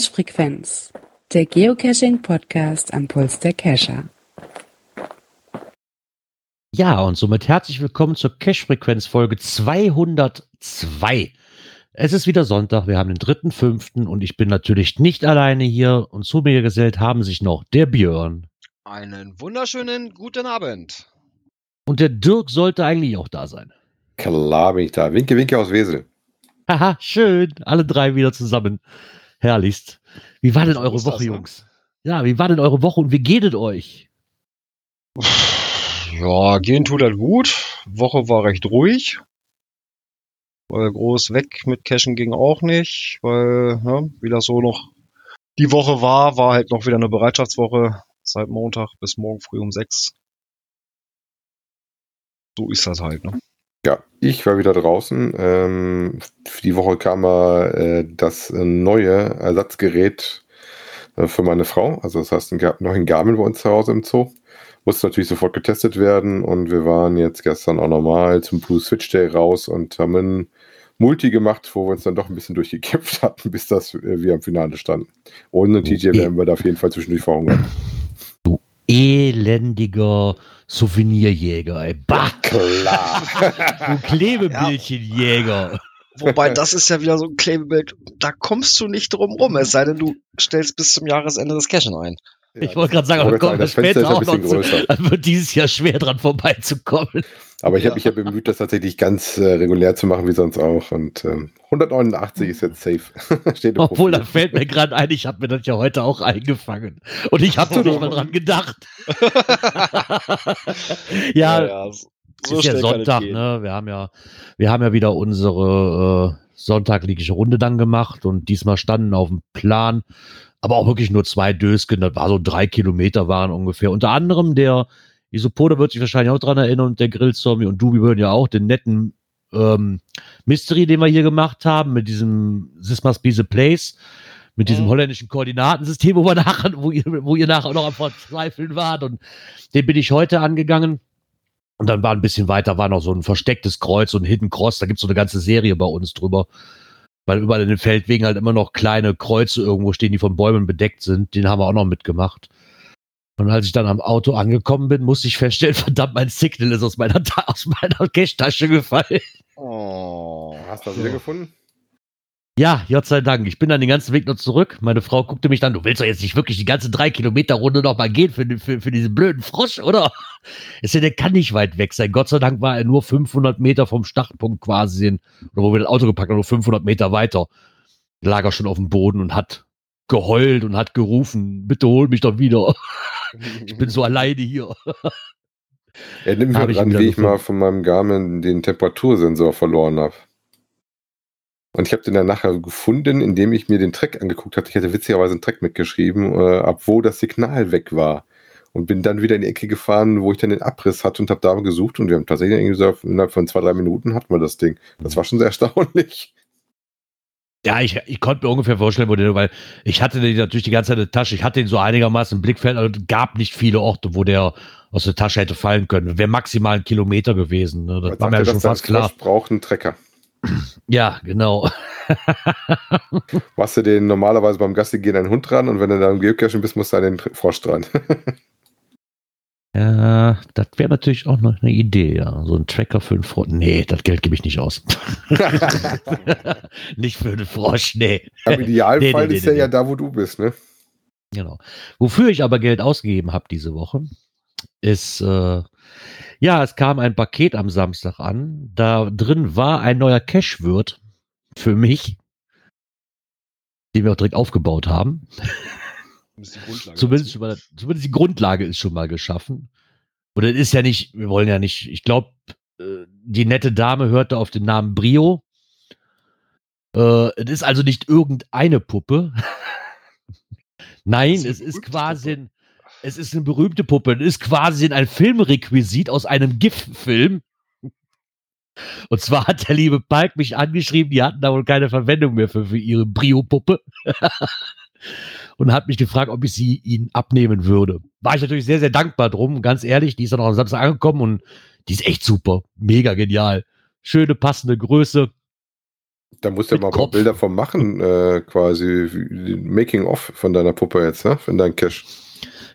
Cache-Frequenz, der Geocaching-Podcast am Puls der Cacher. Ja, und somit herzlich willkommen zur Cache-Frequenz Folge 202. Es ist wieder Sonntag, wir haben den 3.5. und ich bin natürlich nicht alleine hier und zu mir gesellt haben sich noch der Björn. Einen wunderschönen guten Abend. Und der Dirk sollte eigentlich auch da sein. Klar bin ich da. Winke, winke aus Wesel. Haha, schön. Alle drei wieder zusammen. Herrlichst. Wie war denn eure das, Woche, ne? Jungs? Ja, wie war denn eure Woche und wie geht es euch? Ja, gehen tut das gut. Woche war recht ruhig. Weil groß weg mit Cashen ging auch nicht, weil, ne, wie das so noch die Woche war, war halt noch wieder eine Bereitschaftswoche seit Montag bis morgen früh um sechs. So ist das halt, ne? Ja, ich war wieder draußen. Ähm, für die Woche kam mal äh, das neue Ersatzgerät äh, für meine Frau. Also das heißt, ein, Gar- noch ein Garmin bei uns zu Hause im Zoo. Musste natürlich sofort getestet werden und wir waren jetzt gestern auch nochmal zum Blue Switch Day raus und haben ein Multi gemacht, wo wir uns dann doch ein bisschen durchgekämpft hatten, bis das äh, wir am Finale standen. Ohne TJ wären wir da auf jeden Fall zwischendurch verhungert. Elendiger Souvenirjäger, ey. Bah, Klar. du Klebebildchenjäger. Wobei, das ist ja wieder so ein Klebebild, da kommst du nicht drum rum, es sei denn, du stellst bis zum Jahresende das Cashen ein. Ich wollte gerade sagen, aber kommen wir sagen, das Fenster später ist auch ein noch bisschen zu. größer. Dann wird dieses Jahr schwer dran vorbeizukommen. Aber ich habe mich ja bemüht, das tatsächlich ganz äh, regulär zu machen, wie sonst auch. Und ähm, 189 ist jetzt safe. Steht im Obwohl, da fällt mir gerade ein, ich habe mir das ja heute auch eingefangen. Und ich habe noch nicht mal dran gedacht. ja, ja so ist ja Sonntag, ne? Wir haben ja, wir haben ja wieder unsere äh, sonntagliche Runde dann gemacht und diesmal standen auf dem Plan, aber auch wirklich nur zwei Dösken, das war so drei Kilometer waren ungefähr. Unter anderem der Isopode wird sich wahrscheinlich auch dran erinnern und der Grillzombie und Dubi würden ja auch den netten ähm, Mystery, den wir hier gemacht haben, mit diesem This Must Be the Place, mit diesem Mhm. holländischen Koordinatensystem, wo wir nachher, wo ihr, wo ihr nachher noch am Verzweifeln wart. Und den bin ich heute angegangen. Und dann war ein bisschen weiter, war noch so ein verstecktes Kreuz und ein Hidden Cross. Da gibt's so eine ganze Serie bei uns drüber. Weil überall in den Feldwegen halt immer noch kleine Kreuze irgendwo stehen, die von Bäumen bedeckt sind. Den haben wir auch noch mitgemacht. Und als ich dann am Auto angekommen bin, musste ich feststellen, verdammt, mein Signal ist aus meiner, aus meiner Cash-Tasche gefallen. Oh. Hast du das wieder gefunden? Ja, Gott sei Dank. Ich bin dann den ganzen Weg noch zurück. Meine Frau guckte mich dann, du willst doch jetzt nicht wirklich die ganze drei Kilometer Runde noch mal gehen für, für, für diesen blöden Frosch, oder? Ich sag, der kann nicht weit weg sein. Gott sei Dank war er nur 500 Meter vom Startpunkt quasi, in, oder wo wir das Auto gepackt haben, nur 500 Meter weiter. Lag er schon auf dem Boden und hat geheult und hat gerufen, bitte hol mich doch wieder. Ich bin so alleine hier. Er nimmt mich wieder wie ich mal von meinem Garmin den Temperatursensor verloren habe. Und ich habe den dann nachher gefunden, indem ich mir den Track angeguckt hatte. Ich hatte witzigerweise einen Track mitgeschrieben, äh, ab wo das Signal weg war. Und bin dann wieder in die Ecke gefahren, wo ich dann den Abriss hatte und habe da gesucht. Und wir haben tatsächlich irgendwie gesagt, innerhalb von zwei, drei Minuten hatten wir das Ding. Das war schon sehr erstaunlich. Ja, ich, ich konnte mir ungefähr vorstellen, wo der, weil ich hatte den natürlich die ganze Zeit in der Tasche. Ich hatte ihn so einigermaßen im Blickfeld, aber es gab nicht viele Orte, wo der aus der Tasche hätte fallen können. Wäre maximal ein Kilometer gewesen. Ne? Das Man war mir ja schon fast klar. Frosch braucht einen Trecker. Ja, genau. Machst du den normalerweise beim Gassi gehen einen Hund dran und wenn du da im Geocachen bist, musst du den Frosch dran. Ja, das wäre natürlich auch noch eine Idee, ja. So ein Tracker für einen Frosch. Nee, das Geld gebe ich nicht aus. nicht für einen Frosch, nee. Im Idealfall Nee, nee, nee, ist er nee, ja nee. da, wo du bist, ne? Genau. Wofür ich aber Geld ausgegeben habe diese Woche, ist, äh, ja, es kam ein Paket am Samstag an. Da drin war ein neuer Cash-Wirt für mich, den wir auch direkt aufgebaut haben. Zumindest die Grundlage Zumindest, mal, zumindest die Grundlage ist schon mal geschaffen. Und es ist ja nicht, wir wollen ja nicht, ich glaube, äh, die nette Dame hörte auf den Namen Brio. Äh, es ist also nicht irgendeine Puppe. Nein, es ist quasi, es ist eine berühmte Puppe. Es ist quasi ein Filmrequisit aus einem GIF-Film. Und zwar hat der liebe Palk mich angeschrieben, die hatten da wohl keine Verwendung mehr für, für ihre Brio-Puppe. und hat mich gefragt, ob ich sie ihnen abnehmen würde. War ich natürlich sehr, sehr dankbar drum. Ganz ehrlich, die ist dann auch am Samstag angekommen und die ist echt super. Mega genial. Schöne, passende Größe. Da musst du ja mal Kopf. Bilder von machen, äh, quasi wie- Making of von deiner Puppe jetzt, ne? Von deinem Cash.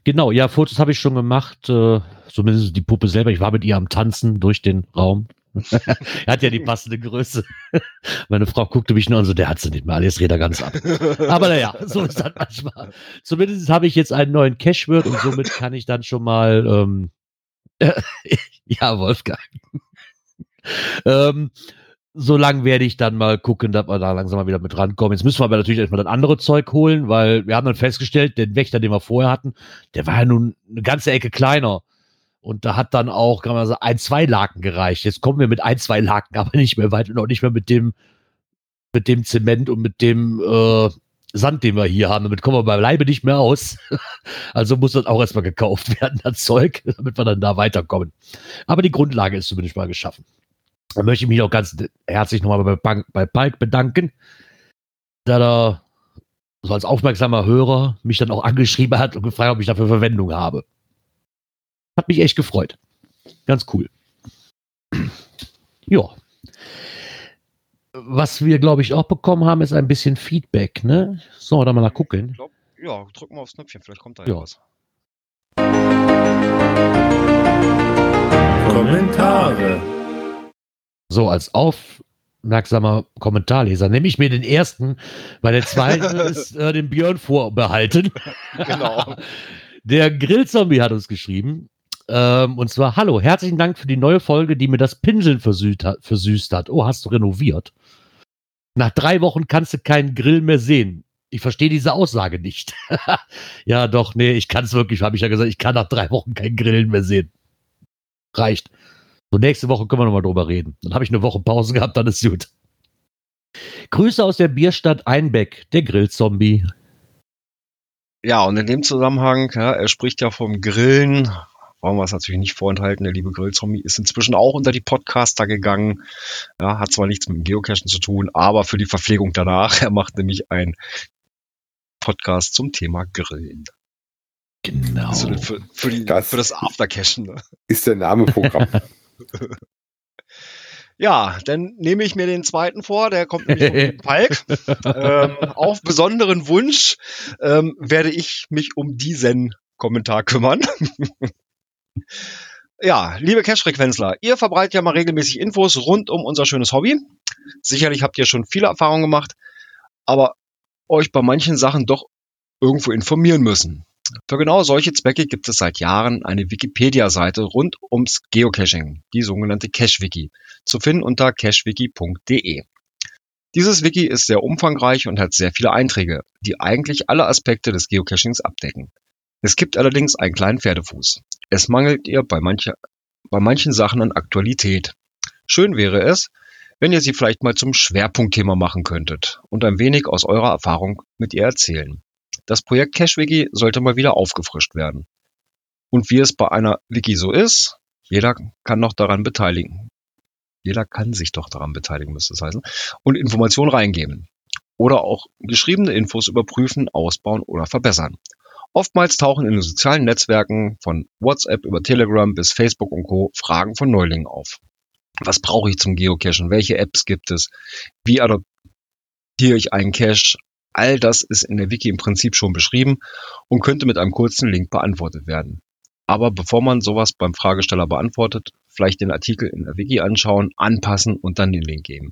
Genau, ja, Fotos habe ich schon gemacht, äh, zumindest die Puppe selber. Ich war mit ihr am Tanzen durch den Raum. er hat ja die passende Größe. Meine Frau guckte mich nur an, so, der hat sie nicht mehr, alles dreht er ganz ab. Aber naja, so ist das manchmal. Zumindest habe ich jetzt einen neuen Cashword und somit kann ich dann schon mal, ähm, ja, Wolfgang. ähm, so lang werde ich dann mal gucken, dass wir da langsam mal wieder mit rankommen. Jetzt müssen wir aber natürlich erstmal das andere Zeug holen, weil wir haben dann festgestellt, den Wächter, den wir vorher hatten, der war ja nun eine ganze Ecke kleiner. Und da hat dann auch, kann man sagen, ein, zwei Laken gereicht. Jetzt kommen wir mit ein, zwei Laken aber nicht mehr weit und auch nicht mehr mit dem, mit dem Zement und mit dem äh, Sand, den wir hier haben. Damit kommen wir beileibe nicht mehr aus. Also muss das auch erstmal gekauft werden, das Zeug, damit wir dann da weiterkommen. Aber die Grundlage ist zumindest mal geschaffen. Da möchte ich mich auch ganz herzlich nochmal bei, Bank, bei Palk bedanken, da er so als aufmerksamer Hörer mich dann auch angeschrieben hat und gefragt, ob ich dafür Verwendung habe. Hat mich echt gefreut. Ganz cool. ja. Was wir, glaube ich, auch bekommen haben, ist ein bisschen Feedback, ne? So, da mal gucken. Glaub, ja, drück mal aufs Knöpfchen, vielleicht kommt da Ja. was. Kommentare. So, als aufmerksamer Kommentarleser nehme ich mir den ersten, weil der zweite ist äh, dem Björn vorbehalten. Genau. Der Grillzombie hat uns geschrieben. Ähm, und zwar, hallo, herzlichen Dank für die neue Folge, die mir das Pinseln versüßt hat. Versüßt hat. Oh, hast du renoviert? Nach drei Wochen kannst du keinen Grill mehr sehen. Ich verstehe diese Aussage nicht. ja, doch, nee, ich kann es wirklich, habe ich ja gesagt, ich kann nach drei Wochen keinen Grillen mehr sehen. Reicht. So, nächste Woche können wir nochmal drüber reden. Dann habe ich eine Woche Pause gehabt, dann ist gut. Grüße aus der Bierstadt Einbeck, der Grillzombie. Ja, und in dem Zusammenhang, ja, er spricht ja vom Grillen. Wollen wir es natürlich nicht vorenthalten. Der liebe Grillzombie ist inzwischen auch unter die Podcaster gegangen. Ja, hat zwar nichts mit dem Geocachen zu tun, aber für die Verpflegung danach. Er macht nämlich ein Podcast zum Thema Grillen. Genau. Also für, für, die, Das- für das Aftercachen. Ne? Ist der Name Programm. Ja, dann nehme ich mir den zweiten vor. Der kommt nämlich von Jürgen Palk. ähm, auf besonderen Wunsch ähm, werde ich mich um diesen Kommentar kümmern. ja, liebe Cash-Frequenzler, ihr verbreitet ja mal regelmäßig Infos rund um unser schönes Hobby. Sicherlich habt ihr schon viele Erfahrungen gemacht, aber euch bei manchen Sachen doch irgendwo informieren müssen. Für genau solche Zwecke gibt es seit Jahren eine Wikipedia-Seite rund ums Geocaching, die sogenannte CacheWiki, zu finden unter cachewiki.de. Dieses Wiki ist sehr umfangreich und hat sehr viele Einträge, die eigentlich alle Aspekte des Geocachings abdecken. Es gibt allerdings einen kleinen Pferdefuß. Es mangelt ihr bei, mancher, bei manchen Sachen an Aktualität. Schön wäre es, wenn ihr sie vielleicht mal zum Schwerpunktthema machen könntet und ein wenig aus eurer Erfahrung mit ihr erzählen. Das Projekt CacheWiki sollte mal wieder aufgefrischt werden. Und wie es bei einer Wiki so ist, jeder kann noch daran beteiligen. Jeder kann sich doch daran beteiligen, müsste es heißen, und Informationen reingeben. Oder auch geschriebene Infos überprüfen, ausbauen oder verbessern. Oftmals tauchen in den sozialen Netzwerken von WhatsApp über Telegram bis Facebook und Co. Fragen von Neulingen auf. Was brauche ich zum Geocachen? Welche Apps gibt es? Wie adoptiere ich einen Cache? All das ist in der Wiki im Prinzip schon beschrieben und könnte mit einem kurzen Link beantwortet werden. Aber bevor man sowas beim Fragesteller beantwortet, vielleicht den Artikel in der Wiki anschauen, anpassen und dann den Link geben.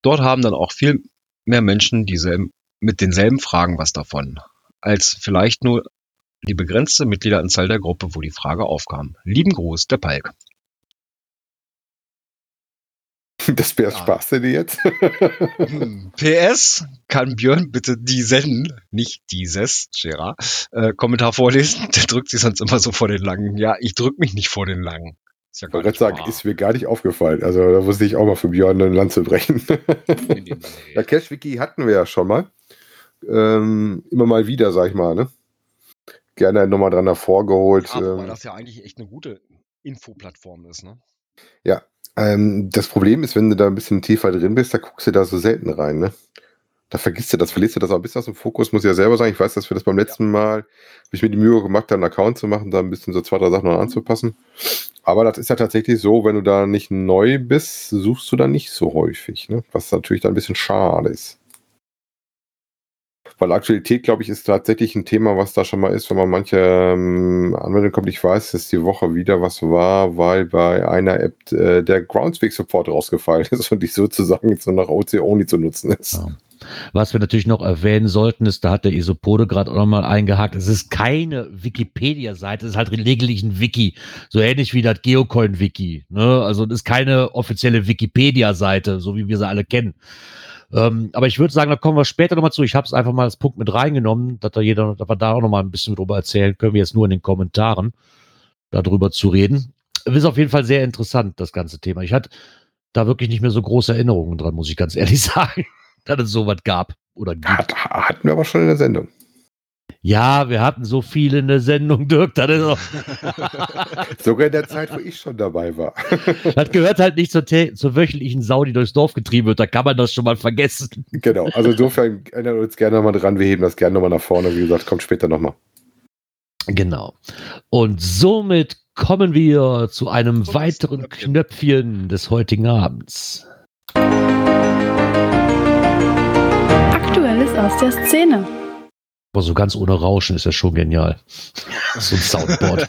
Dort haben dann auch viel mehr Menschen dieselben, mit denselben Fragen was davon, als vielleicht nur die begrenzte Mitgliederanzahl der Gruppe, wo die Frage aufkam. Lieben Gruß, der Palk. Das wär's Ja. Spaß denn jetzt? Hm, PS, kann Björn bitte diesen, nicht dieses, Gerard, äh, Kommentar vorlesen? Der drückt sich sonst immer so vor den langen. Ja, ich drück mich nicht vor den langen. Ist ja Ich gar gerade sagen, ist mir gar nicht aufgefallen. Also da wusste ich auch mal für Björn ein Land zu brechen. Nee, nee, nee, Ja, nee. CashWiki hatten wir ja schon mal. Ähm, immer mal wieder, sag ich mal. Ne? Gerne nochmal dran hervorgeholt. Ja, ähm, das ja eigentlich echt eine gute Infoplattform ist, ne? Ähm, das Problem ist, wenn du da ein bisschen tiefer drin bist, da guckst du da so selten rein. Ne? Da vergisst du das, verlierst du das auch ein bisschen aus dem Fokus, muss ich ja selber sagen. Ich weiß, dass wir das beim letzten Mal, habe ich mir die Mühe gemacht, da einen Account zu machen, da ein bisschen so zwei, drei Sachen noch anzupassen. Aber das ist ja tatsächlich so, wenn du da nicht neu bist, suchst du da nicht so häufig, ne? was natürlich da ein bisschen schade ist. Weil Aktualität, glaube ich, ist tatsächlich ein Thema, was da schon mal ist, wenn man manche ähm, Anwendungen kommt. Ich weiß, dass die Woche wieder was war, weil bei einer App äh, der Groundspeak-Support rausgefallen ist und die sozusagen jetzt nur noch OC-Only zu nutzen ist. Ja. Was wir natürlich noch erwähnen sollten, ist, da hat der Isopode gerade auch nochmal eingehakt, es ist keine Wikipedia-Seite, es ist halt lediglich ein Wiki, so ähnlich wie das Geocoin-Wiki. Ne? Also es ist keine offizielle Wikipedia-Seite, so wie wir sie alle kennen. Ähm, aber ich würde sagen, da kommen wir später nochmal zu. Ich habe es einfach mal als Punkt mit reingenommen, dass da jeder, dass wir da auch nochmal ein bisschen drüber erzählen können, wir jetzt nur in den Kommentaren darüber zu reden. Ist auf jeden Fall sehr interessant, das ganze Thema. Ich hatte da wirklich nicht mehr so große Erinnerungen dran, muss ich ganz ehrlich sagen, dass es sowas gab oder gibt. Hat, hatten wir aber schon in der Sendung. Ja, wir hatten so viele in der Sendung, Dirk. Das, ist auch Sogar in der Zeit, wo ich schon dabei war. das gehört halt nicht zur, zur wöchentlichen Sau, die durchs Dorf getrieben wird. Da kann man das schon mal vergessen. genau, also insofern erinnern wir uns gerne nochmal dran. Wir heben das gerne nochmal nach vorne. Wie gesagt, kommt später nochmal. Genau. Und somit kommen wir zu einem Zum weiteren Knöpfchen. Knöpfchen des heutigen Abends. Aktuelles aus der Szene. Aber so ganz ohne Rauschen ist ja schon genial. so ein Soundboard.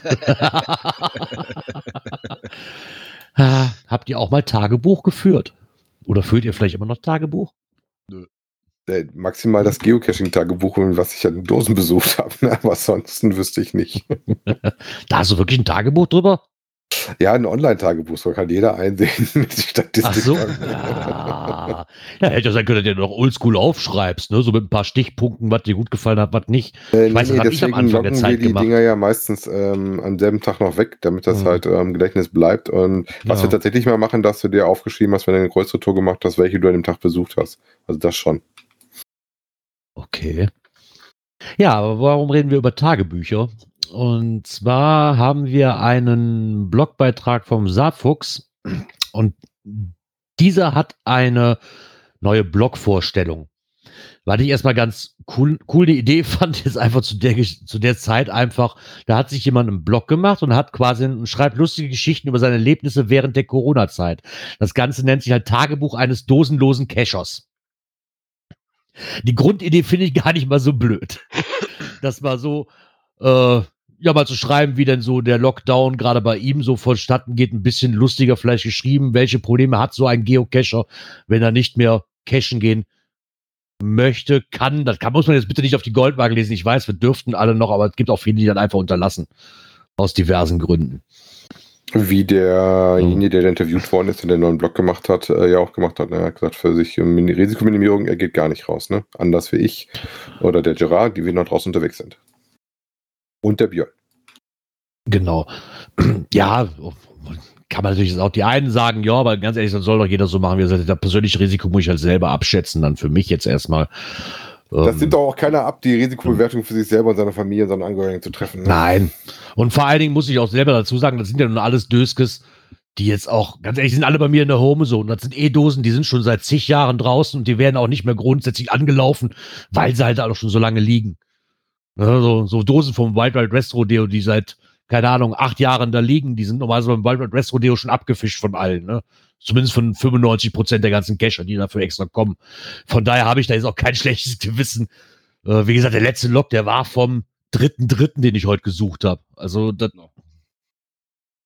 Habt ihr auch mal Tagebuch geführt? Oder führt ihr vielleicht immer noch Tagebuch? Äh, Maximal das Geocaching-Tagebuch, was ich an Dosen besucht habe. ne? Aber ansonsten wüsste ich nicht. Da hast du wirklich ein Tagebuch drüber? Ja, ein Online-Tagebuch, so kann jeder einsehen mit die Statistik. Ach so. Ja. ja, hätte ja sein können, dass du noch oldschool aufschreibst, ne? so mit ein paar Stichpunkten, was dir gut gefallen hat, was nicht. Äh, Ich weiß, das hab ich am deswegen Anfang der Zeit wir die gemacht. Dinger ja meistens ähm, am selben Tag noch weg, damit das Mhm. halt ähm, im Gedächtnis bleibt. Und was Ja. wir tatsächlich mal machen, dass du dir aufgeschrieben hast, wenn du eine größere Tour gemacht hast, welche du an dem Tag besucht hast. Also das schon. Okay. Ja, aber warum reden wir über Tagebücher? Und zwar haben wir einen Blogbeitrag vom Saarfuchs und dieser hat eine neue Blogvorstellung. Was ich erstmal ganz cool, cool die Idee fand, ist einfach zu der, zu der Zeit einfach, da hat sich jemand einen Blog gemacht und hat quasi und schreibt lustige Geschichten über seine Erlebnisse während der Corona-Zeit. Das Ganze nennt sich halt Tagebuch eines dosenlosen Cachers. Die Grundidee finde ich gar nicht mal so blöd. Das war so, äh, ja, mal zu schreiben, wie denn so der Lockdown gerade bei ihm so vonstatten geht, ein bisschen lustiger vielleicht geschrieben. Welche Probleme hat so ein Geocacher, wenn er nicht mehr cachen gehen möchte, kann. Das kann, muss man jetzt bitte nicht auf die Goldwaage lesen. Ich weiß, wir dürften alle noch, aber es gibt auch viele, die dann einfach unterlassen. Aus diversen Gründen. Wie derjenige, der da interviewt worden ist und den neuen Blog gemacht hat, äh, ja auch gemacht hat. Ne? Er hat gesagt, für sich um Min- Risikominimierung, er geht gar nicht raus. Ne? Anders wie ich oder der Gerard, die wir noch draußen unterwegs sind. Und der Björn. Genau. Ja, kann man natürlich auch die einen sagen, ja, aber ganz ehrlich, dann soll doch jeder so machen, wie er sagt. Das persönliche Risiko muss ich halt selber abschätzen, dann für mich jetzt erstmal. Das Ähm, nimmt doch auch keiner ab, die Risikobewertung für sich selber und seine Familie und seine Angehörigen zu treffen. Ne? Nein. Und vor allen Dingen muss ich auch selber dazu sagen, das sind ja nun alles Döskes, die jetzt auch, ganz ehrlich, sind alle bei mir in der Homezone. Das sind E-Dosen, die sind schon seit zig Jahren draußen und die werden auch nicht mehr grundsätzlich angelaufen, weil sie halt auch schon so lange liegen. Ne, so, so Dosen vom Wild Wild West Rodeo, die seit, keine Ahnung, acht Jahren da liegen, die sind normalerweise beim Wild Wild West Rodeo schon abgefischt von allen, ne? Zumindest von 95 Prozent der ganzen Cacher, die dafür extra kommen. Von daher habe ich da jetzt auch kein schlechtes Gewissen. Äh, wie gesagt, der letzte Log, der war vom dritten, dritten, den ich heute gesucht habe. Also das,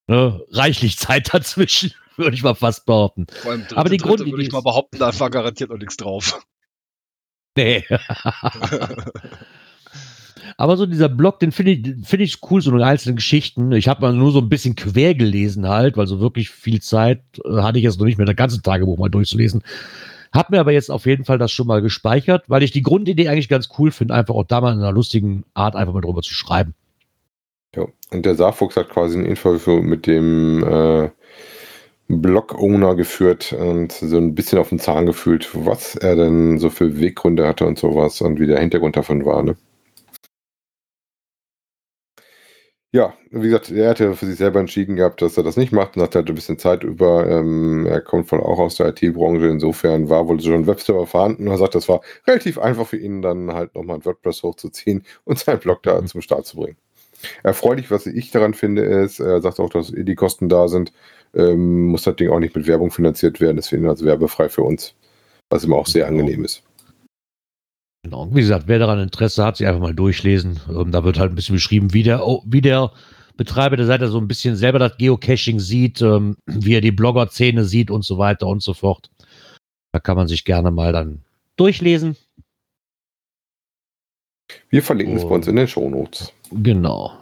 ne, reichlich Zeit dazwischen, würde ich mal fast behaupten. Vor allem dritte, Aber die Grundidee würde ich mal behaupten, da war garantiert noch nichts drauf. Nee. Aber so dieser Blog, den finde ich, finde ich cool, so einzelne Geschichten. Ich habe mal nur so ein bisschen quer gelesen halt, weil so wirklich viel Zeit äh, hatte ich jetzt noch nicht mehr, das ganze Tagebuch mal durchzulesen. Hab mir aber jetzt auf jeden Fall das schon mal gespeichert, weil ich die Grundidee eigentlich ganz cool finde, einfach auch da mal in einer lustigen Art einfach mal drüber zu schreiben. Ja. Und der Saarfuchs hat quasi ein Interview mit dem äh, Blog-Owner geführt und so ein bisschen auf den Zahn gefühlt, was er denn so für Weggründe hatte und sowas und wie der Hintergrund davon war. Ne? Ja, wie gesagt, er hatte für sich selber entschieden gehabt, dass er das nicht macht und hat halt ein bisschen Zeit über. Ähm, er kommt voll auch aus der IT-Branche, insofern war wohl schon ein Webserver vorhanden und er sagt, das war relativ einfach für ihn, dann halt nochmal ein WordPress hochzuziehen und seinen Blog da Mhm. zum Start zu bringen. Erfreulich, was ich daran finde, ist, er sagt auch, dass die Kosten da sind, ähm, muss das Ding auch nicht mit Werbung finanziert werden, deswegen also werbefrei für uns, was immer auch sehr Genau. angenehm ist. Genau. Wie gesagt, wer daran Interesse hat, sich einfach mal durchlesen. Ähm, da wird halt ein bisschen beschrieben, wie der, oh, wie der Betreiber der Seite so ein bisschen selber das Geocaching sieht, ähm, wie er die Blogger-Szene sieht und so weiter und so fort. Da kann man sich gerne mal dann durchlesen. Wir verlinken es bei uns in den Shownotes. Genau.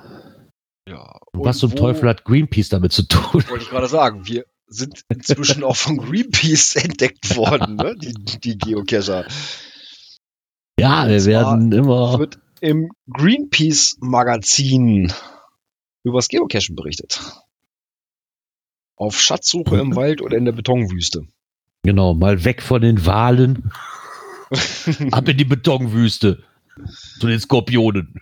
Ja. Und was zum Teufel hat Greenpeace damit zu tun? Wollte ich gerade sagen, wir sind inzwischen auch von Greenpeace entdeckt worden, ne? die, die Geocacher. Ja, wir werden immer. wird im Greenpeace-Magazin übers Geocachen berichtet. Auf Schatzsuche im Wald oder in der Betonwüste. Genau, mal weg von den Walen, ab in die Betonwüste. Zu den Skorpionen.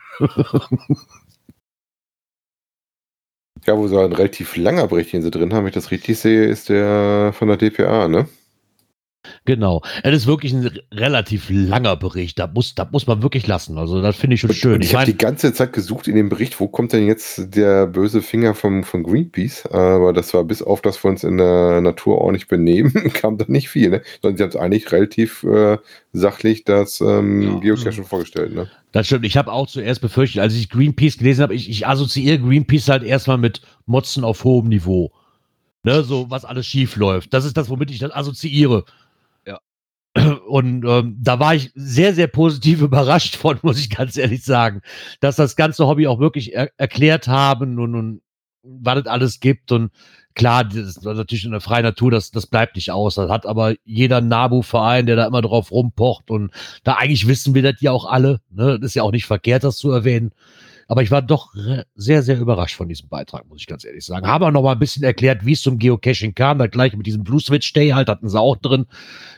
Ja, wo so ein relativ langer Bericht, den sie drin haben, wenn ich das richtig sehe, ist der von der DPA, ne? Genau. Es ist wirklich ein relativ langer Bericht. Da muss, da muss man wirklich lassen. Also, das finde ich schon schön. Und ich habe die ganze Zeit gesucht in dem Bericht, wo kommt denn jetzt der böse Finger vom, von Greenpeace? Aber das war bis auf, dass wir uns in der Natur ordentlich benehmen, kam da nicht viel. Ne? Sondern sie haben es eigentlich relativ äh, sachlich das ähm, Ja. Geocaching vorgestellt. Ne? das stimmt. Ich habe auch zuerst befürchtet, als ich Greenpeace gelesen habe, ich, ich assoziiere Greenpeace halt erstmal mit Motzen auf hohem Niveau. Ne, so, was alles schief läuft. Das ist das, womit ich das assoziiere. Und ähm, da war ich sehr, sehr positiv überrascht von, muss ich ganz ehrlich sagen, dass das ganze Hobby auch wirklich er erklärt haben und, und was es alles gibt. Und klar, das ist natürlich in der freien Natur, das, das bleibt nicht aus. Das hat aber jeder NABU-Verein, der da immer drauf rumpocht. Und da eigentlich wissen wir das ja auch alle. Ne? Das ist ja auch nicht verkehrt, das zu erwähnen. Aber ich war doch sehr, sehr überrascht von diesem Beitrag, muss ich ganz ehrlich sagen. Haben auch noch mal ein bisschen erklärt, wie es zum Geocaching kam. Da gleich mit diesem Blue Switch Day halt hatten sie auch drin.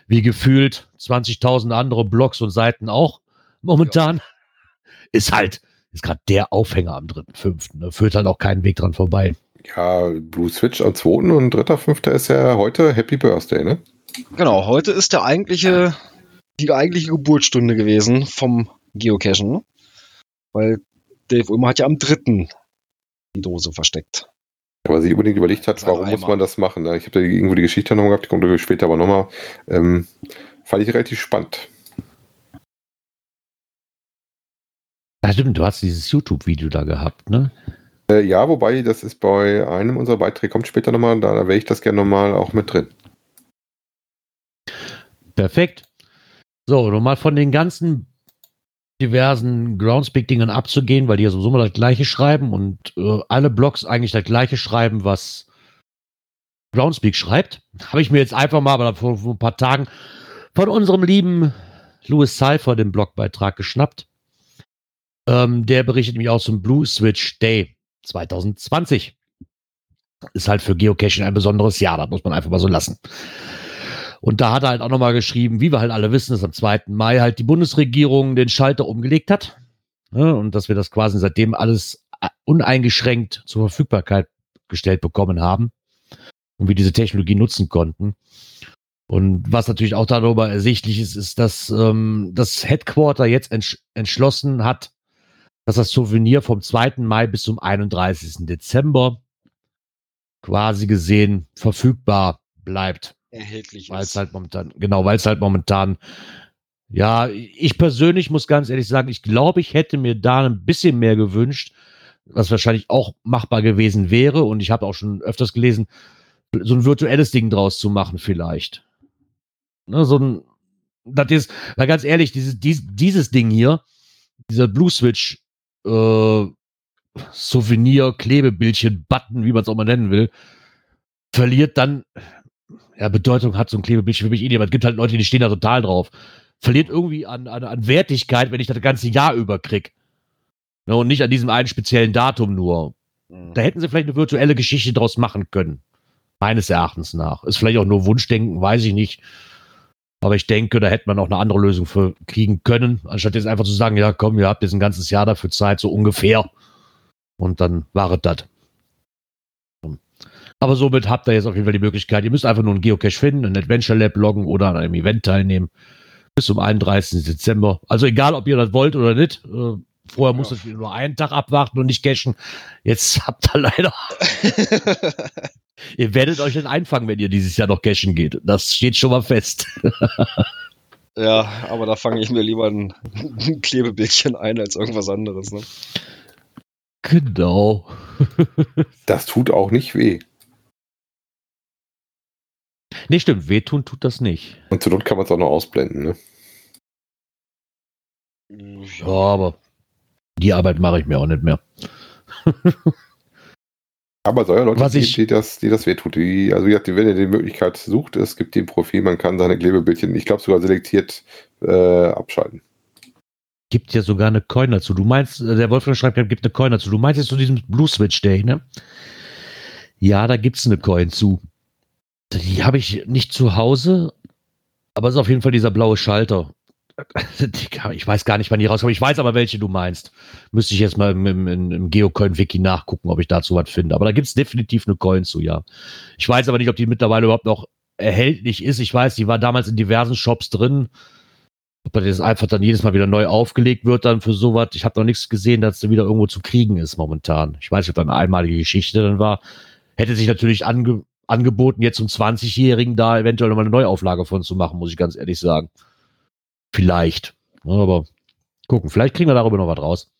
Wie gefühlt 20.000 andere Blogs und Seiten auch momentan. Ist halt, ist gerade der Aufhänger am 3.5. Ne? Führt halt auch keinen Weg dran vorbei. Ja, Blue Switch am 2. und 3.5. ist ja heute Happy Birthday, ne? Genau, heute ist der eigentliche, die eigentliche Geburtsstunde gewesen vom Geocachen. Weil Dave Ulmer hat ja am 3. die Dose versteckt. Aber sie unbedingt überlegt hat, warum muss man das machen. Ne? Ich habe da irgendwo die Geschichte nochmal gehabt, die kommt später aber nochmal. Ähm, fand ich relativ spannend. Ja, stimmt, du hast dieses YouTube-Video da gehabt, ne? Äh, ja, wobei, das ist bei einem unserer Beiträge, kommt später nochmal, da, da wäre ich das gerne nochmal auch mit drin. Perfekt. So, nochmal von den ganzen diversen Groundspeak-Dingern abzugehen, weil die ja sowieso mal das gleiche schreiben und äh, alle Blogs eigentlich das gleiche schreiben, was Groundspeak schreibt, habe ich mir jetzt einfach mal aber vor, vor ein paar Tagen von unserem lieben Louis Cypher den Blogbeitrag geschnappt. Ähm, der berichtet nämlich auch zum Blue Switch Day 2020. Ist halt für Geocaching ein besonderes Jahr, das muss man einfach mal so lassen. Und da hat er halt auch nochmal geschrieben, wie wir halt alle wissen, dass am 2. Mai halt die Bundesregierung den Schalter umgelegt hat. Ja, und dass wir das quasi seitdem alles äh, uneingeschränkt zur Verfügbarkeit gestellt bekommen haben und wir diese Technologie nutzen konnten. Und was natürlich auch darüber ersichtlich ist, ist, dass ähm, das Headquarter jetzt entsch entschlossen hat, dass das Souvenir vom 2. Mai bis zum 31. Dezember quasi gesehen verfügbar bleibt Erhältlich weil es halt momentan, genau, weil es halt momentan, ja, ich persönlich muss ganz ehrlich sagen, ich glaube, ich hätte mir da ein bisschen mehr gewünscht, was wahrscheinlich auch machbar gewesen wäre. Und ich habe auch schon öfters gelesen, so ein virtuelles Ding draus zu machen, vielleicht. Ne, so ein, das ist, na ganz ehrlich, dieses, dies, dieses Ding hier, dieser Blue Switch, äh, Souvenir, Klebebildchen, Button, wie man es auch mal nennen will, verliert dann ja, Bedeutung hat so ein Klebebildchen für mich eh nicht, aber es gibt halt Leute, die stehen da total drauf. Verliert irgendwie an, an, an Wertigkeit, wenn ich das ganze Jahr über krieg. Ne, und nicht an diesem einen speziellen Datum nur. Mhm. Da hätten sie vielleicht eine virtuelle Geschichte draus machen können. Meines Erachtens nach. Ist vielleicht auch nur Wunschdenken, weiß ich nicht. Aber ich denke, da hätte man auch eine andere Lösung für kriegen können, anstatt jetzt einfach zu sagen, ja, komm, ihr habt jetzt ein ganzes Jahr dafür Zeit, so ungefähr. Und dann war es das. Aber somit habt ihr jetzt auf jeden Fall die Möglichkeit, ihr müsst einfach nur einen Geocache finden, ein Adventure Lab loggen oder an einem Event teilnehmen. Bis zum 31. Dezember. Also egal, ob ihr das wollt oder nicht, äh, Vorher musstet ihr nur einen Tag abwarten und nicht cashen. Jetzt habt ihr leider. ihr werdet euch nicht einfangen, wenn ihr dieses Jahr noch cashen geht. Das steht schon mal fest. ja, aber da fange ich mir lieber ein, ein Klebebildchen ein als irgendwas anderes. Ne? Genau. Das tut auch nicht weh. Nee, stimmt. Wehtun tut das nicht. Und zur Not kann man es auch noch ausblenden, ne? Ja, aber die Arbeit mache ich mir auch nicht mehr. Aber es soll ja Leute, Was die, ich- die, das, die das wehtut. Die, also wenn ihr die Möglichkeit sucht, es gibt ein Profil, man kann seine Klebebildchen, ich glaube sogar selektiert äh, abschalten. Gibt ja sogar eine Coin dazu. Du meinst, äh, der Wolfgang schreibt, gibt eine Coin dazu. Du meinst jetzt zu diesem Blue Switch Day, ne? Ja, da gibt's eine Coin zu. Die habe ich nicht zu Hause, aber es ist auf jeden Fall dieser blaue Schalter. Ich weiß gar nicht, wann die rauskommt. Ich weiß aber, welche du meinst. Müsste ich jetzt mal im, im, im Geocoin-Wiki nachgucken, ob ich dazu was finde. Aber da gibt's definitiv eine Coin zu, ja. Ich weiß aber nicht, ob die mittlerweile überhaupt noch erhältlich ist. Ich weiß, die war damals in diversen Shops drin. Ob das einfach dann jedes Mal wieder neu aufgelegt wird dann für sowas. Ich habe noch nichts gesehen, dass sie wieder irgendwo zu kriegen ist momentan. Ich weiß nicht, ob das eine einmalige Geschichte dann war. Hätte sich natürlich ange angeboten, jetzt zum 20-Jährigen da eventuell nochmal eine Neuauflage von zu machen, muss ich ganz ehrlich sagen. Vielleicht. Ja, Aber gucken, vielleicht kriegen wir darüber noch was raus.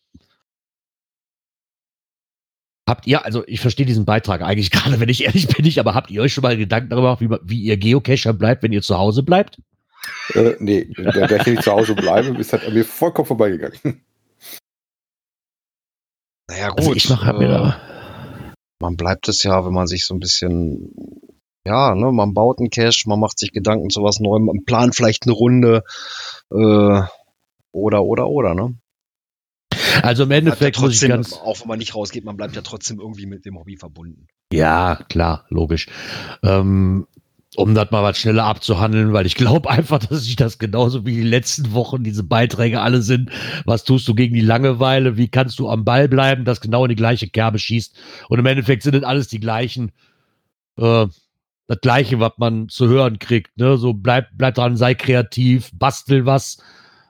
Habt ihr, also ich verstehe diesen Beitrag eigentlich gerade, wenn ich ehrlich bin, nicht, aber habt ihr euch schon mal Gedanken darüber gemacht, wie, wie ihr Geocacher bleibt, wenn ihr zu Hause bleibt? Äh, nee, da, da ich nicht zu Hause bleibe, ist halt an mir vollkommen vorbeigegangen. Naja, gut. Also ich mache mir äh, da. Man bleibt es ja, wenn man sich so ein bisschen, ja, ne, man baut einen Cache, man macht sich Gedanken zu was Neuem, man plant vielleicht eine Runde, äh, oder, oder, oder, ne? Also im Bleibt ja Endeffekt muss ich ganz. auch wenn man nicht rausgeht, man bleibt ja trotzdem irgendwie mit dem Hobby verbunden. Ja, klar, logisch. Ähm, um das mal was schneller abzuhandeln, weil ich glaube einfach, dass ich das genauso wie die letzten Wochen diese Beiträge alle sind. Was tust du gegen die Langeweile? Wie kannst du am Ball bleiben, das genau in die gleiche Kerbe schießt? Und im Endeffekt sind das alles die gleichen, äh, das gleiche, was man zu hören kriegt. Ne? So bleib, bleib dran, sei kreativ, bastel was,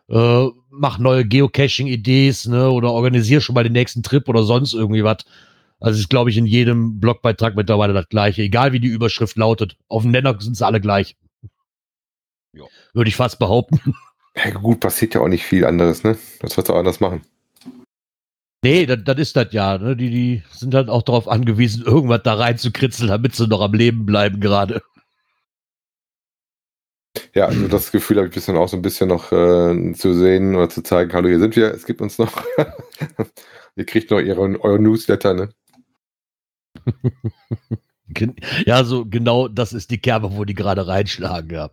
äh, mach neue Geocaching-Ideen ne? oder organisier schon mal den nächsten Trip oder sonst irgendwie was. Also ist, glaube ich, in jedem Blogbeitrag mittlerweile das gleiche. Egal wie die Überschrift lautet. Auf dem Nenner sind sie alle gleich. Ja. Würde ich fast behaupten. Ja, gut, passiert ja auch nicht viel anderes, ne? Das wird auch anders machen. Nee, das, das ist das ja. Ne? Die, die sind halt auch darauf angewiesen, irgendwas da reinzukritzeln, damit sie noch am Leben bleiben gerade. Ja, also das Gefühl habe ich bisschen auch so ein bisschen noch äh, zu sehen oder zu zeigen, hallo, hier sind wir, es gibt uns noch. Ihr kriegt noch ihren, euren Newsletter, ne? Ja, so genau das ist die Kerbe, wo die gerade reinschlagen, ja.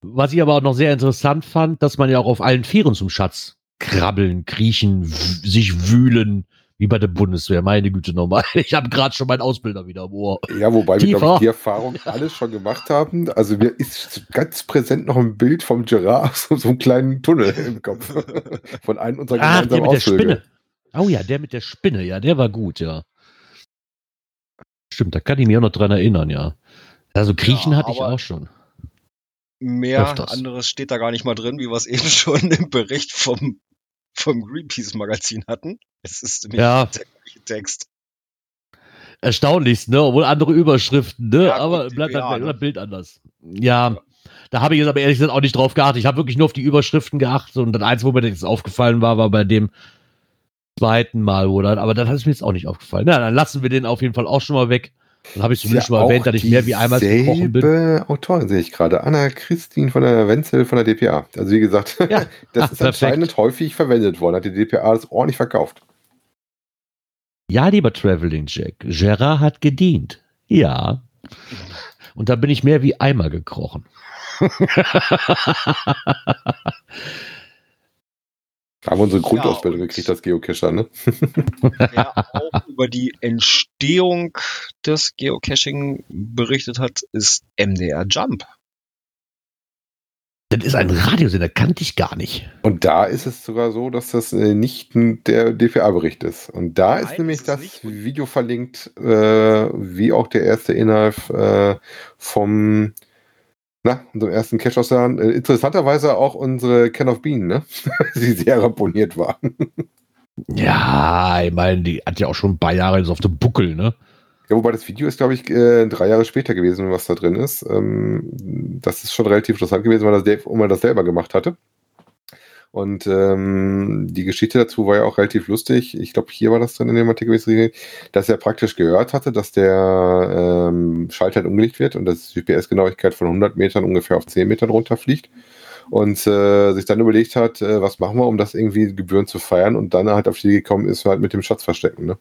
Was ich aber auch noch sehr interessant fand, dass man ja auch auf allen Vieren zum Schatz krabbeln, kriechen, sich wühlen, wie bei der Bundeswehr. Meine Güte nochmal. Ich habe gerade schon meinen Ausbilder wieder im Ohr. Ja, wobei wir, Tiefer. glaube ich, die Erfahrung alles schon gemacht haben. Also mir ist ganz präsent noch ein Bild vom Gerard aus so einem kleinen Tunnel im Kopf. Von einem unserer Ach, der gemeinsamen mit der Ausflüge. Spinne. Oh ja, der mit der Spinne, ja, der war gut, ja. Stimmt, da kann ich mich auch noch dran erinnern, ja. Also Kriechen Ja, hatte ich auch schon. Mehr Öfters. anderes steht da gar nicht mal drin, wie wir es eben schon im Bericht vom, vom Greenpeace-Magazin hatten. Es ist nämlich Ja. der gleiche Text. Erstaunlichst, ne? Obwohl andere Überschriften, ne? Ja, aber bleibt das ne? Bild anders. Ja, da habe ich jetzt aber ehrlich gesagt auch nicht drauf geachtet. Ich habe wirklich nur auf die Überschriften geachtet und das eins, wo mir das aufgefallen war, war bei dem zweiten Mal, dann, aber hat es mir jetzt auch nicht aufgefallen. Na, dann lassen wir den auf jeden Fall auch schon mal weg. Dann habe ich zumindest schon mal erwähnt, dass ich mehr wie einmal gebrochen bin. Autorin sehe ich gerade. Anna Christine von der Wenzel von der DPA. Also wie gesagt, Ja. das Ach, ist perfekt. anscheinend häufig verwendet worden. Hat die DPA das ordentlich verkauft. Ja, lieber Traveling Jack, Gerard hat gedient. Ja. Und da bin ich mehr wie einmal gekrochen. Da haben wir unsere Grundausbildung und- gekriegt als Geocacher, ne? Wer auch über die Entstehung des Geocaching berichtet hat, ist MDR Jump. Das ist ein Radiosender, kannte ich gar nicht. Und da ist es sogar so, dass das äh, nicht der DPA-Bericht ist. Und da Nein, ist nämlich ist das nicht. Video verlinkt, äh, wie auch der erste Inhalt äh, vom, Na, unserem ersten Cache aus der Hand. Äh, interessanterweise auch unsere Can of Bean, ne? die sehr ramponiert war. Ja, ich meine, die hat ja auch schon ein paar Jahre jetzt auf dem Buckel, ne? Ja, wobei das Video ist, glaube ich, äh, drei Jahre später gewesen, was da drin ist. Ähm, das ist schon relativ interessant gewesen, weil das Dave immer das selber gemacht hatte. Und ähm, die Geschichte dazu war ja auch relativ lustig. Ich glaube, hier war das drin in dem Artikel, dass er praktisch gehört hatte, dass der ähm, Schalter halt umgelegt wird und dass die GPS-Genauigkeit von 100 Metern ungefähr auf 10 Metern runterfliegt. Und äh, sich dann überlegt hat, äh, was machen wir, um das irgendwie Gebühren zu feiern und dann halt auf die Idee gekommen ist, halt mit dem Schatz verstecken. Ne?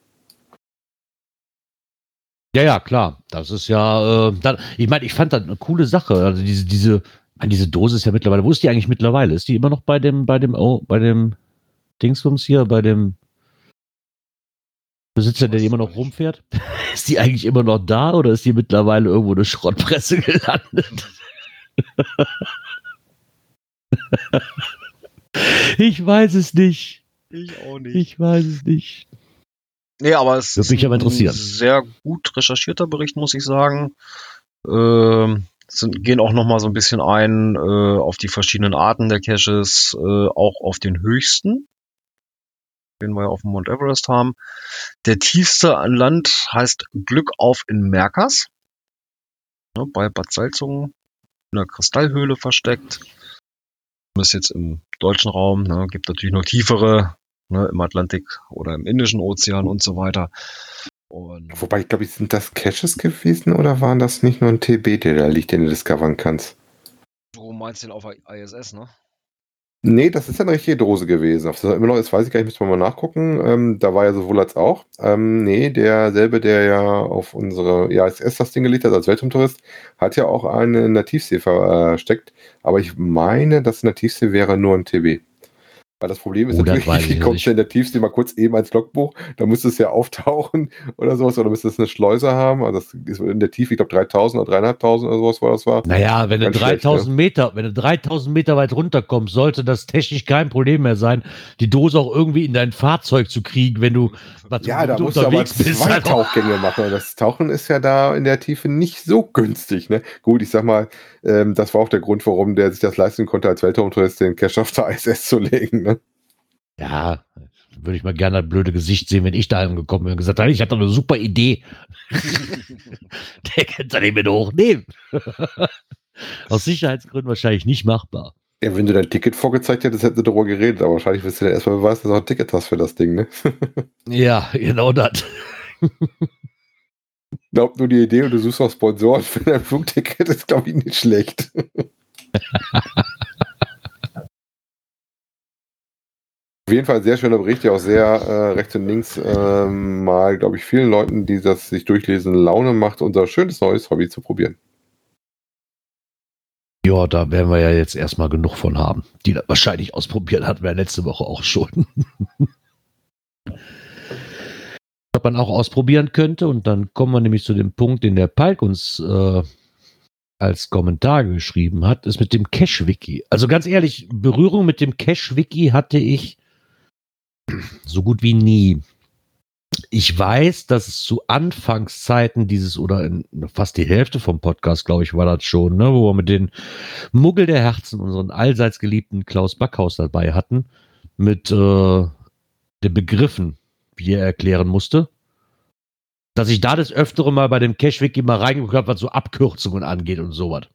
Ja, ja, klar. Das ist ja, äh, dann, ich meine, ich fand das eine coole Sache. Also diese, diese, diese Dose ist ja mittlerweile, wo ist die eigentlich mittlerweile? Ist die immer noch bei dem, bei dem, oh, bei dem Dingsbums hier, bei dem Besitzer, der immer noch rumfährt? ist die eigentlich immer noch da oder ist die mittlerweile irgendwo eine Schrottpresse gelandet? ich weiß es nicht. Ich auch nicht. Ich weiß es nicht. Nee, aber es Würde ist mich aber ein sehr gut recherchierter Bericht, muss ich sagen. Ähm, sind, gehen auch noch mal so ein bisschen ein äh, auf die verschiedenen Arten der Caches, äh, auch auf den höchsten, den wir ja auf dem Mount Everest haben. Der tiefste an Land heißt Glück auf in Merkers, ne, bei Bad Salzungen, in einer Kristallhöhle versteckt. Ist jetzt im deutschen Raum, ne, gibt natürlich noch tiefere, ne, im Atlantik oder im Indischen Ozean und so weiter. Und Wobei, ich glaube, sind das Caches gewesen oder waren das nicht nur ein TB, der da liegt, den du discovern kannst? du meinst den auf ISS, ne? Nee, das ist ja eine richtige Dose gewesen. Ob das immer noch ist, weiß ich gar nicht, müssen wir mal nachgucken. Ähm, da war ja sowohl als auch. Ähm, nee, derselbe, der ja auf unsere ISS das Ding gelegt hat als Weltraumtourist, hat ja auch eine Nativsee versteckt. Aber ich meine, das Nativsee wäre nur ein TB. Weil das Problem ist Oh, natürlich, wie kommst du in der Tiefsee mal kurz eben als Logbuch? Da müsste es ja auftauchen oder sowas, oder müsste es eine Schleuse haben. Also das ist in der Tiefe, ich glaube 3000 oder 3500 oder sowas war das war. Naja, wenn du Ganz schlecht, 3000 Meter, wenn du 3000 Meter weit runterkommst, sollte das technisch kein Problem mehr sein, die Dose auch irgendwie in dein Fahrzeug zu kriegen, wenn du, was, Ja, da musst du aber unterwegs bist. zwei. Tauchgänge machen. Das Tauchen ist ja da in der Tiefe nicht so günstig. Ne? Gut, ich sag mal, ähm, das war auch der Grund, warum der sich das leisten konnte, als Weltraumtourist den Cash auf der ISS zu legen. Ja, würde ich mal gerne das blöde Gesicht sehen, wenn ich da angekommen bin und gesagt habe, ich hatte eine super Idee. Der kann da nicht mit hochnehmen. Aus Sicherheitsgründen wahrscheinlich nicht machbar. Ja, wenn du dein Ticket vorgezeigt hättest, hätten wir darüber geredet. Aber wahrscheinlich wirst du dann erstmal beweisen, dass du auch ein Ticket hast für das Ding. Ne? Ja, genau das. Glaub nur die Idee und du suchst auch Sponsoren für dein Flugticket, ist glaube ich nicht schlecht. Auf jeden Fall sehr schöner Bericht, der auch sehr äh, rechts und links ähm, mal, glaube ich, vielen Leuten, die das sich durchlesen, Laune macht, unser schönes neues Hobby zu probieren. Ja, da werden wir ja jetzt erstmal genug von haben. Die das wahrscheinlich ausprobiert hatten wir letzte Woche auch schon. Was man auch ausprobieren könnte, und dann kommen wir nämlich zu dem Punkt, den der Palk uns äh, als Kommentar geschrieben hat, ist mit dem Cache-Wiki. Also ganz ehrlich, Berührung mit dem Cache-Wiki hatte ich so gut wie nie. Ich weiß, dass es zu Anfangszeiten dieses oder in fast die Hälfte vom Podcast, glaube ich, war das schon, ne, wo wir mit den Muggel der Herzen, unseren allseits geliebten Klaus Backhaus dabei hatten, mit äh, den Begriffen, wie er erklären musste, dass ich da das Öfteren mal bei dem Cache-Wiki mal reingeguckt habe, was so Abkürzungen angeht und sowas.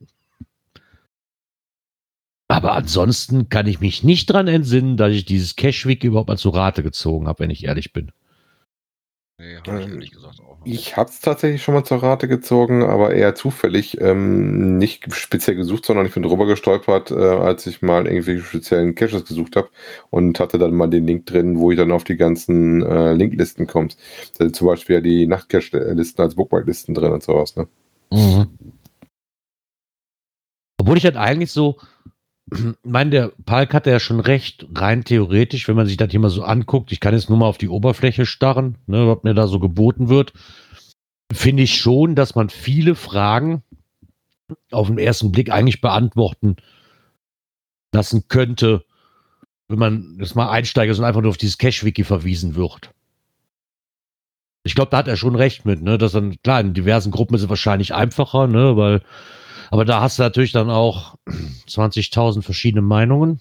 Aber ansonsten kann ich mich nicht dran entsinnen, dass ich dieses Cache-Wiki überhaupt mal zu Rate gezogen habe, wenn ich ehrlich bin. Nee, hab ich Ähm, ehrlich gesagt auch nicht. Ich habe es tatsächlich schon mal zur Rate gezogen, aber eher zufällig. Ähm, nicht speziell gesucht, sondern ich bin drüber gestolpert, äh, als ich mal irgendwelche speziellen Caches gesucht habe und hatte dann mal den Link drin, wo ich dann auf die ganzen äh, Linklisten kommt. Da sind zum Beispiel ja die Nachtcache-Listen als Bookmark-Listen drin und sowas. Ne? Obwohl ich halt eigentlich so, meine, der Palk hatte ja schon recht, rein theoretisch, wenn man sich das hier mal so anguckt, ich kann jetzt nur mal auf die Oberfläche starren, ne, was mir da so geboten wird, finde ich schon, dass man viele Fragen auf den ersten Blick eigentlich beantworten lassen könnte, wenn man das mal einsteigt und einfach nur auf dieses Cache-Wiki verwiesen wird. Ich glaube, da hat er schon recht mit, ne? Dass dann, klar, in diversen Gruppen ist es wahrscheinlich einfacher, ne? Weil Aber da hast du natürlich dann auch 20.000 verschiedene Meinungen.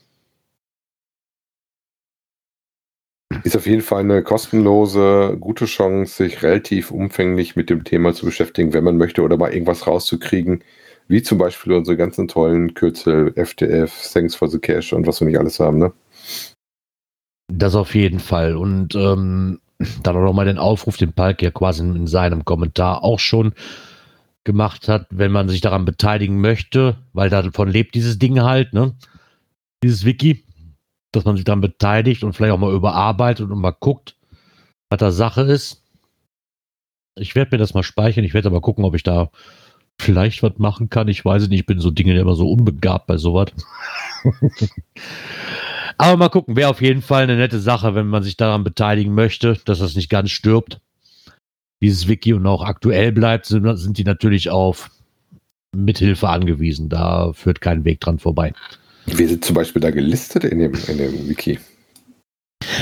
Ist auf jeden Fall eine kostenlose, gute Chance, sich relativ umfänglich mit dem Thema zu beschäftigen, wenn man möchte oder mal irgendwas rauszukriegen, wie zum Beispiel unsere ganzen tollen Kürzel, FTF, Thanks for the Cash und was wir nicht alles haben, ne? Das auf jeden Fall. Und ähm, dann auch nochmal den Aufruf, den Palk ja quasi in seinem Kommentar auch schon gemacht hat, wenn man sich daran beteiligen möchte, weil davon lebt dieses Ding halt, ne? Dieses Wiki, dass man sich daran beteiligt und vielleicht auch mal überarbeitet und mal guckt, was da Sache ist. Ich werde mir das mal speichern, ich werde aber gucken, ob ich da vielleicht was machen kann. Ich weiß nicht, ich bin so Dinge immer so unbegabt bei sowas. aber mal gucken, wäre auf jeden Fall eine nette Sache, wenn man sich daran beteiligen möchte, dass das nicht ganz stirbt dieses Wiki und auch aktuell bleibt, sind, sind die natürlich auf Mithilfe angewiesen. Da führt kein Weg dran vorbei. Wir sind zum Beispiel da gelistet in dem, in dem Wiki.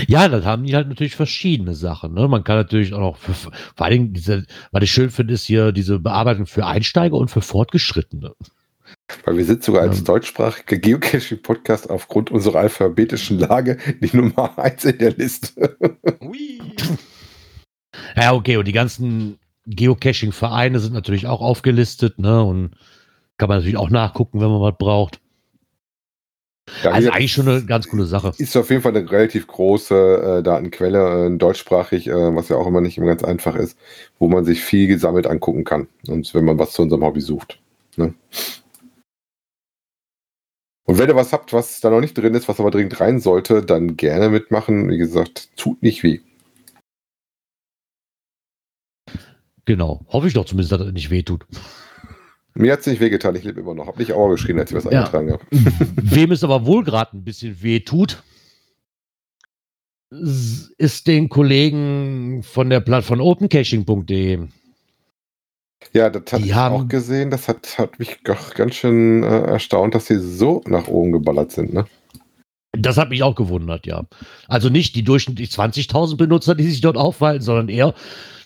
Ja, das haben die halt natürlich verschiedene Sachen. Ne? Man kann natürlich auch noch, für, vor allen Dingen, diese, was ich schön finde, ist hier diese Bearbeitung für Einsteiger und für Fortgeschrittene. Weil wir sind sogar als Ja. deutschsprachiger Geocaching-Podcast aufgrund unserer alphabetischen Lage die Nummer 1 in der Liste. Hui. Ja, okay, und die ganzen Geocaching-Vereine sind natürlich auch aufgelistet, ne? Und kann man natürlich auch nachgucken, wenn man was braucht. Ja, Also eigentlich schon eine ganz coole Sache. ist auf jeden Fall eine relativ große äh, Datenquelle, äh, deutschsprachig, äh, was ja auch immer nicht immer ganz einfach ist, wo man sich viel gesammelt angucken kann. Und wenn man was zu unserem Hobby sucht. Ne? Und wenn ihr was habt, was da noch nicht drin ist, was aber dringend rein sollte, dann gerne mitmachen. Wie gesagt, tut nicht weh. Genau. Hoffe ich doch zumindest, dass das nicht wehtut. Mir hat es nicht wehgetan, ich lebe immer noch. Hab nicht Aua geschrien, als ich was Ja. eingetragen habe. Wem es aber wohl gerade ein bisschen weh tut, ist den Kollegen von der Plattform opencaching.de. Ja, das Die ich haben- auch gesehen. Das hat, hat mich doch ganz schön äh, erstaunt, dass sie so nach oben geballert sind. Ne? Das hat mich auch gewundert, ja. Also nicht die durchschnittlich 20.000 Benutzer, die sich dort aufhalten, sondern eher,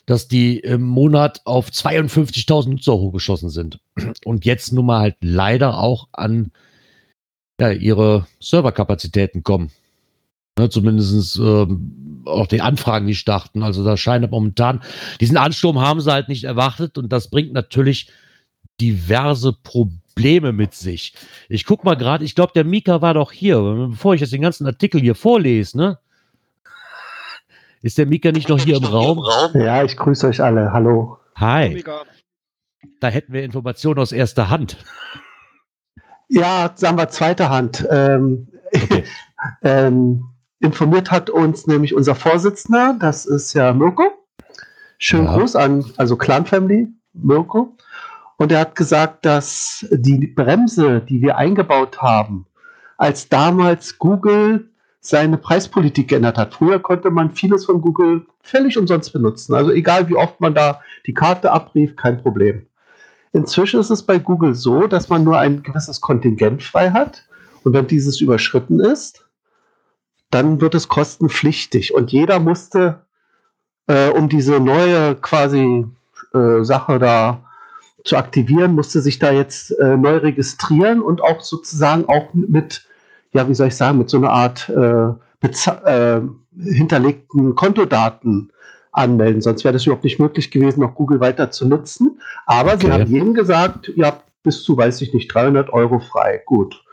dass die im Monat auf 52.000 Nutzer hochgeschossen sind. Und jetzt nun mal halt leider auch an ja, ihre Serverkapazitäten kommen. Ne, zumindest ähm, auch die Anfragen nicht starten. Also da scheint momentan, diesen Ansturm haben sie halt nicht erwartet und das bringt natürlich diverse Probleme mit sich. Ich guck mal gerade, ich glaube, der Mika war doch hier, bevor ich jetzt den ganzen Artikel hier vorlese, ne? Ist der Mika nicht noch hier im Raum? Ja, ich grüße euch alle. Hallo. Hi, da hätten wir Informationen aus erster Hand. Ja, sagen wir zweite Hand. Ähm, Okay. ähm, informiert hat uns nämlich unser Vorsitzender, das ist ja Mirko. Schönen Ja. Gruß an, also Clan Family, Mirko. Und er hat gesagt, dass die Bremse, die wir eingebaut haben, als damals Google seine Preispolitik geändert hat. Früher konnte man vieles von Google völlig umsonst benutzen. Also egal wie oft man da die Karte abrief, kein Problem. Inzwischen ist es bei Google so, dass man nur ein gewisses Kontingent frei hat. Und wenn dieses überschritten ist, dann wird es kostenpflichtig. Und jeder musste, äh, um diese neue quasi äh, Sache da zu aktivieren, musste sich da jetzt äh, neu registrieren und auch sozusagen auch mit, ja, wie soll ich sagen, mit so einer Art äh, äh, hinterlegten Kontodaten anmelden. Sonst wäre das überhaupt nicht möglich gewesen, noch Google weiter zu nutzen. Aber sie Okay. haben jedem gesagt, ihr habt bis zu, weiß ich nicht, 300 Euro frei. Gut.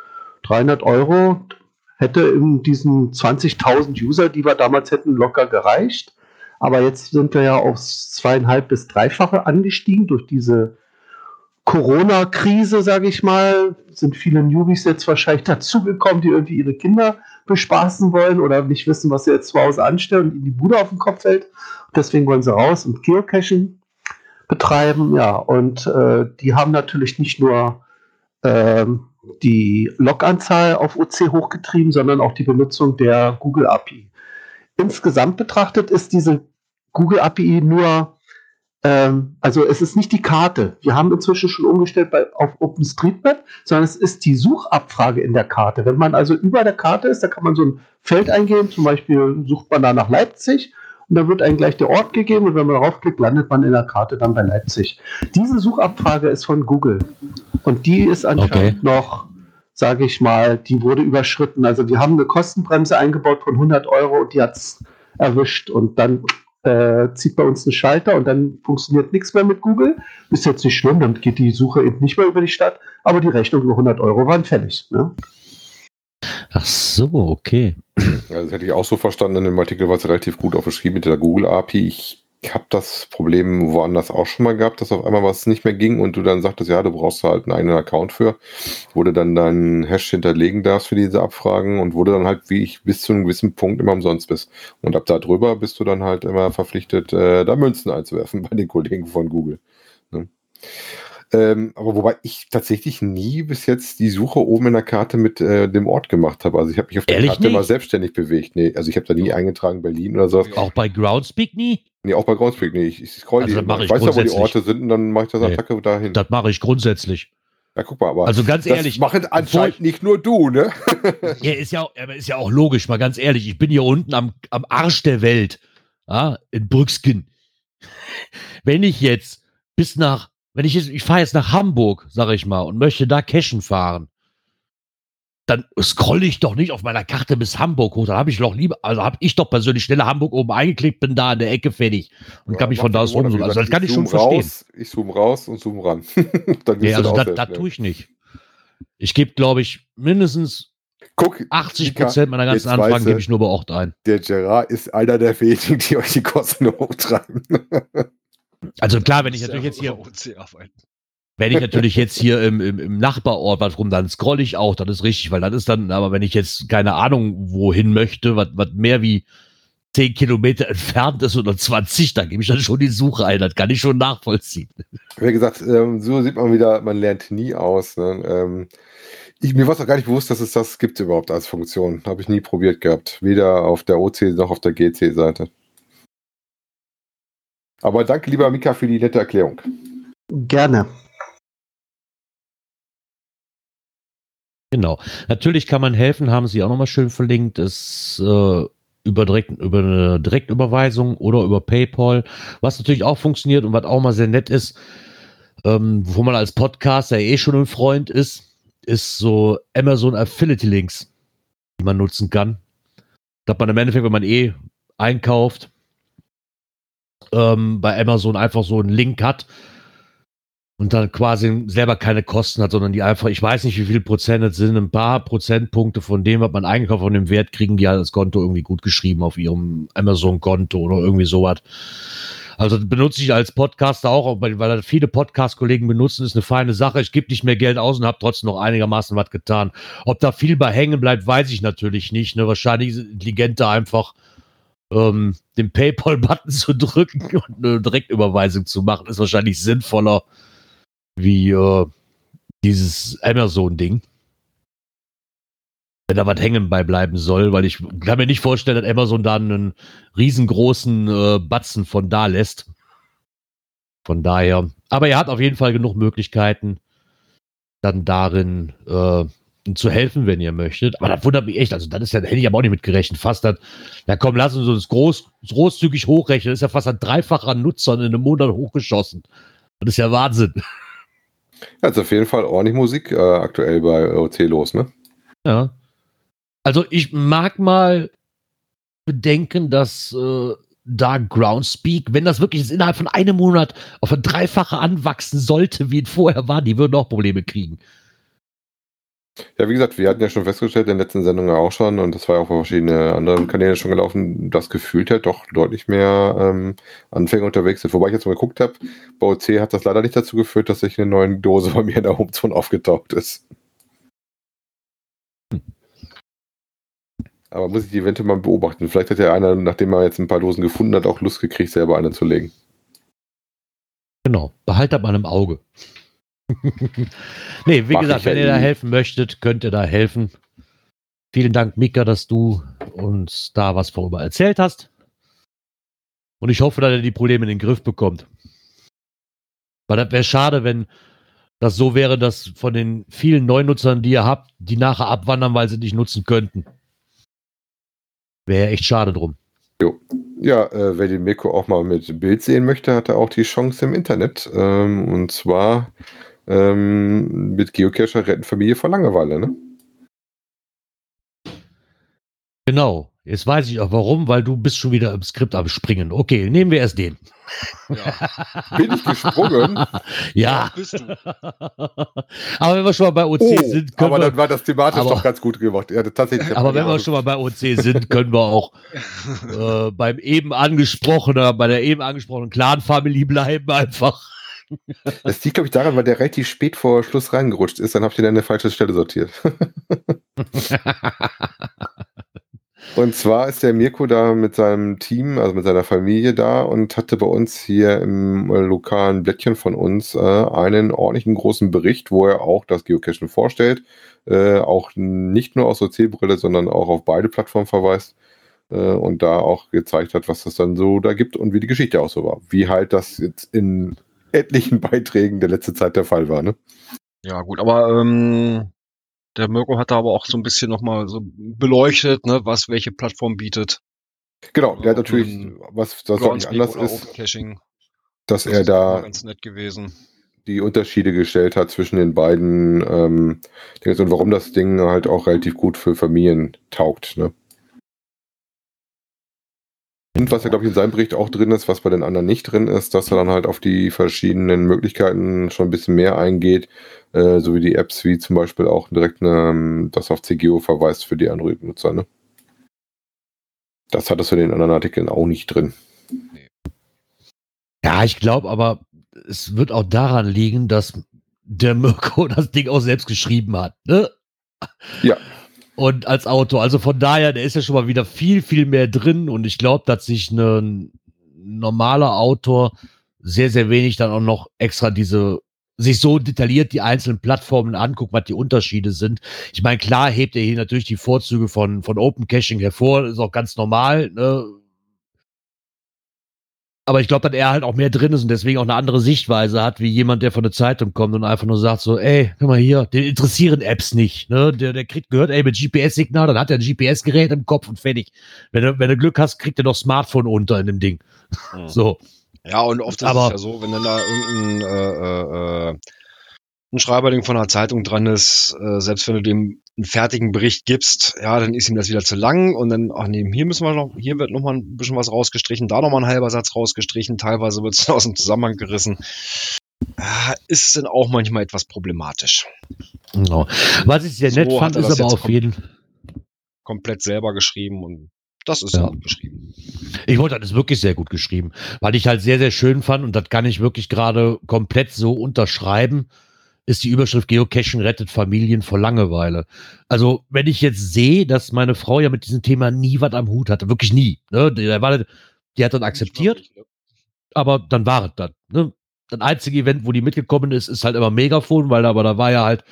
300 Euro hätte in diesen 20.000 User, die wir damals hätten, locker gereicht. Aber jetzt sind wir ja aufs zweieinhalb bis dreifache angestiegen durch diese Corona-Krise, sage ich mal. Sind viele Newbies jetzt wahrscheinlich dazugekommen, die irgendwie ihre Kinder bespaßen wollen oder nicht wissen, was sie jetzt zu Hause anstellen und ihnen die Bude auf den Kopf fällt. Deswegen wollen sie raus und Geocaching betreiben. Ja, und äh, die haben natürlich nicht nur ähm, die Log-Anzahl auf OC hochgetrieben, sondern auch die Benutzung der Google API. Insgesamt betrachtet ist diese Google API nur, ähm, also es ist nicht die Karte. Wir haben inzwischen schon umgestellt bei, auf OpenStreetMap, sondern es ist die Suchabfrage in der Karte. Wenn man also über der Karte ist, da kann man so ein Feld eingeben, zum Beispiel sucht man da nach Leipzig und da wird einem gleich der Ort gegeben und wenn man draufklickt, landet man in der Karte dann bei Leipzig. Diese Suchabfrage ist von Google und die ist anscheinend Okay. noch, sage ich mal, die wurde überschritten. Also die haben eine Kostenbremse eingebaut von 100 Euro und die hat es erwischt und dann äh, zieht bei uns einen Schalter und dann funktioniert nichts mehr mit Google. Ist jetzt nicht schlimm, dann geht die Suche eben nicht mehr über die Stadt, aber die Rechnung über 100 Euro waren fällig. Ne? Ach so, okay. Also das hätte ich auch so verstanden, in dem Artikel war es relativ gut auch beschrieben mit der Google API. Ich habe das Problem woanders auch schon mal gehabt, dass auf einmal was nicht mehr ging und du dann sagtest, ja, du brauchst halt einen eigenen Account für, wo du dann deinen Hash hinterlegen darfst für diese Abfragen und wo du dann halt, wie ich, bis zu einem gewissen Punkt immer umsonst bist. Und ab da drüber bist du dann halt immer verpflichtet, äh, da Münzen einzuwerfen bei den Kollegen von Google. Ne? Ähm, aber wobei ich tatsächlich nie bis jetzt die Suche oben in der Karte mit äh, dem Ort gemacht habe. Also ich habe mich auf der Ehrlich Karte immer nicht? selbstständig bewegt. Nee, also ich habe da nie eingetragen Berlin oder so. Auch bei Groundspeak nie? Nee, auch bei Groundspeak nicht. Ich, ich scroll Also die. das Ich ich weiß ja, wo die. Orte sind und dann mache ich das Nee. Attacke dahin. Das mache ich grundsätzlich. ja, guck mal, aber Also ganz das ehrlich, machen anscheinend bevor nicht nur du, ne? Ja, ist ja, auch- ist ja auch logisch, mal ganz ehrlich. Ich bin hier unten am, am Arsch der Welt, ja, in Brückskin. Wenn ich jetzt bis nach, wenn ich jetzt, ich fahre jetzt nach Hamburg, sage ich mal, und möchte da cashen fahren, dann scrolle ich doch nicht auf meiner Karte bis Hamburg hoch. Dann habe ich doch lieber, also habe ich doch persönlich schneller Hamburg oben eingeklickt, bin da an der Ecke fertig und kann mich von da aus rum. rumsuchen. Also das kann ich schon zoom verstehen. Raus, ich zoome raus und zoome ran. dann Nee, gehst also da das auch tue ich nicht. Ich gebe, glaube ich, mindestens Guck, 80 Mika, Prozent meiner ganzen Anfragen gebe ich nur bei Ort ein. der Gerard ist einer der wenigen, die euch die Kosten hochtreiben. Also klar, wenn ich natürlich jetzt hier Wenn ich natürlich jetzt hier im, im, im Nachbarort was rum, dann scroll ich auch, das ist richtig, weil das ist dann, aber wenn ich jetzt keine Ahnung wohin möchte, was, was mehr wie 10 Kilometer entfernt ist oder 20, dann gebe ich dann schon die Suche ein, das kann ich schon nachvollziehen. Wie gesagt, ähm, so sieht man wieder, man lernt nie aus. Ne? Ähm, ich, mir war es auch gar nicht bewusst, dass es das gibt überhaupt als Funktion. Habe ich nie probiert gehabt. Weder auf der OC noch auf der GC-Seite. Aber danke, lieber Mika, für die nette Erklärung. Gerne. Genau. Natürlich kann man helfen, haben sie auch nochmal schön verlinkt, ist äh, über, direkt, über eine Direktüberweisung oder über PayPal, was natürlich auch funktioniert und was auch mal sehr nett ist, ähm, wo man als Podcaster eh schon ein Freund ist, ist so Amazon Affiliate Links, die man nutzen kann. Dass man im Endeffekt, wenn man eh einkauft, ähm, bei Amazon einfach so einen Link hat und dann quasi selber keine Kosten hat, sondern die einfach, ich weiß nicht, wie viel Prozent es sind, ein paar Prozentpunkte von dem, was man eingekauft von dem Wert, kriegen die halt das Konto irgendwie gut geschrieben auf ihrem Amazon-Konto oder irgendwie sowas. Also das benutze ich als Podcaster auch, weil, das viele Podcast-Kollegen benutzen, ist eine feine Sache. Ich gebe nicht mehr Geld aus und habe trotzdem noch einigermaßen was getan. Ob da viel bei hängen bleibt, weiß ich natürlich nicht. Ne? Wahrscheinlich ist es intelligenter einfach ähm, den PayPal-Button zu drücken und eine Direktüberweisung zu machen, ist wahrscheinlich sinnvoller wie äh, dieses Amazon-Ding. Wenn da was hängen bei bleiben soll, weil ich kann mir nicht vorstellen, dass Amazon da einen riesengroßen äh, Batzen von da lässt. Von daher. Aber er hat auf jeden Fall genug Möglichkeiten, dann darin äh, zu helfen, wenn ihr möchtet. Aber das wundert mich echt. Also, das ist ja, hätte ich aber auch nicht mit gerechnet. Fast das, ja komm, lass uns das groß, großzügig hochrechnen. Das ist ja fast ein dreifacher Nutzern in einem Monat hochgeschossen. Das ist ja Wahnsinn. Ja, ist auf jeden Fall ordentlich Musik äh, aktuell bei OC los, ne? Ja. Also ich mag mal bedenken, dass äh, da Groundspeak, wenn das wirklich innerhalb von einem Monat auf ein Dreifache anwachsen sollte, wie es vorher war, die würden auch Probleme kriegen. Ja, wie gesagt, wir hatten ja schon festgestellt, in den letzten Sendungen auch schon, und das war ja auch auf verschiedenen anderen Kanälen schon gelaufen, dass gefühlt halt doch deutlich mehr ähm, Anfänger unterwegs sind. Wobei ich jetzt mal geguckt habe, bei OC hat das leider nicht dazu geführt, dass sich eine neue Dose bei mir in der Homezone aufgetaucht ist. Aber muss ich die Evente mal beobachten. Vielleicht hat ja einer, nachdem er jetzt ein paar Dosen gefunden hat, auch Lust gekriegt, selber eine zu legen. Genau. Behalt mal im Auge. nee, wie Mach gesagt, wenn ihr da helfen möchtet, könnt ihr da helfen. Vielen Dank, Mika, dass du uns da was vorüber erzählt hast. Und ich hoffe, dass ihr die Probleme in den Griff bekommt. Weil das wäre schade, wenn das so wäre, dass von den vielen Neunutzern, die ihr habt, die nachher abwandern, weil sie nicht nutzen könnten. Wäre echt schade drum. Ja, äh, wer den Mirko auch mal mit Bild sehen möchte, hat er auch die Chance im Internet. Ähm, und zwar ähm, mit Geocacher retten Familie vor Langeweile, ne? Genau. Jetzt weiß ich auch warum, weil du bist schon wieder im Skript am Springen. Okay, nehmen wir erst den. Ja, Bin ich gesprungen? Ja. bist du. aber wenn wir schon mal bei OC Oh, sind, können aber wir, dann war das thematisch aber- doch ganz gut gemacht. Ja, tatsächlich. aber wenn wir schon mal bei OC sind, können wir auch äh, beim eben angesprochenen, bei der eben angesprochenen Clan-Family bleiben einfach. Das liegt, glaube ich, daran, weil der relativ spät vor Schluss reingerutscht ist. Dann habt ihr dann eine falsche Stelle sortiert. Und zwar ist der Mirko da mit seinem Team, also mit seiner Familie da und hatte bei uns hier im lokalen Blättchen von uns äh, einen ordentlichen großen Bericht, wo er auch das Geocaching vorstellt. Äh, auch nicht nur aus OC-Brille, sondern auch auf beide Plattformen verweist. Äh, und da auch gezeigt hat, was das dann so da gibt und wie die Geschichte auch so war. Wie halt das jetzt in etlichen Beiträgen der letzte Zeit der Fall war. Ne? Ja, gut, aber ähm, der Mirko hat da aber auch so ein bisschen nochmal so beleuchtet, ne, was welche Plattform bietet. Genau, der hat natürlich, Ähm, was das deutlich Groundspeak anders ist, dass Das er da ganz nett gewesen. die Unterschiede gestellt hat zwischen den beiden ähm, Dings und warum das Ding halt auch relativ gut für Familien taugt. Ne? Und was ja, glaube ich, in seinem Bericht auch drin ist, was bei den anderen nicht drin ist, dass er dann halt auf die verschiedenen Möglichkeiten schon ein bisschen mehr eingeht, äh, so wie die Apps, wie zum Beispiel auch direkt eine, das auf CGO verweist für die Android-Nutzer. Ne? Das hat es in den anderen Artikeln auch nicht drin. Ja, ich glaube aber, es wird auch daran liegen, dass der Mirko das Ding auch selbst geschrieben hat. Ne? Ja. Und als Autor. Also von daher, der ist ja schon mal wieder viel, viel mehr drin. Und ich glaube, dass sich ein normaler Autor sehr, sehr wenig dann auch noch extra diese sich so detailliert die einzelnen Plattformen anguckt, was die Unterschiede sind. Ich meine, klar hebt er hier natürlich die Vorzüge von, von Open Caching hervor, ist auch ganz normal, ne? Aber ich glaube, dass er halt auch mehr drin ist und deswegen auch eine andere Sichtweise hat, wie jemand, der von der Zeitung kommt und einfach nur sagt so, ey, guck mal hier, den interessieren Apps nicht, ne? Der, der kriegt gehört, ey, mit GPS-Signal, dann hat er ein GPS-Gerät im Kopf und fertig. Wenn du, wenn du Glück hast, kriegt er noch Smartphone unter in dem Ding. Hm. So. Ja, und oft ist Aber- es ja so, wenn dann da irgendein äh, äh, äh, ein Schreiberling von einer Zeitung dran ist, äh, selbst wenn du dem einen fertigen Bericht gibst, ja, dann ist ihm das wieder zu lang und dann, ach nee, hier müssen wir noch, hier wird noch mal ein bisschen was rausgestrichen, da noch mal ein halber Satz rausgestrichen, teilweise wird es aus dem Zusammenhang gerissen. Ja, ist dann auch manchmal etwas problematisch. Genau. Was ich sehr So nett fand, ist aber auf jeden Komplett selber geschrieben und das ist Ja. ja. gut geschrieben. Ich wollte, das ist wirklich sehr gut geschrieben, weil ich halt sehr, sehr schön fand und das kann ich wirklich gerade komplett so unterschreiben, ist die Überschrift Geocaching rettet Familien vor Langeweile. Also, wenn ich jetzt sehe, dass meine Frau ja mit diesem Thema nie was am Hut hatte, wirklich nie, ne, die, die hat dann akzeptiert, aber dann war es das. Ne? Das einzige Event, wo die mitgekommen ist, ist halt immer Megafon, weil aber da war ja halt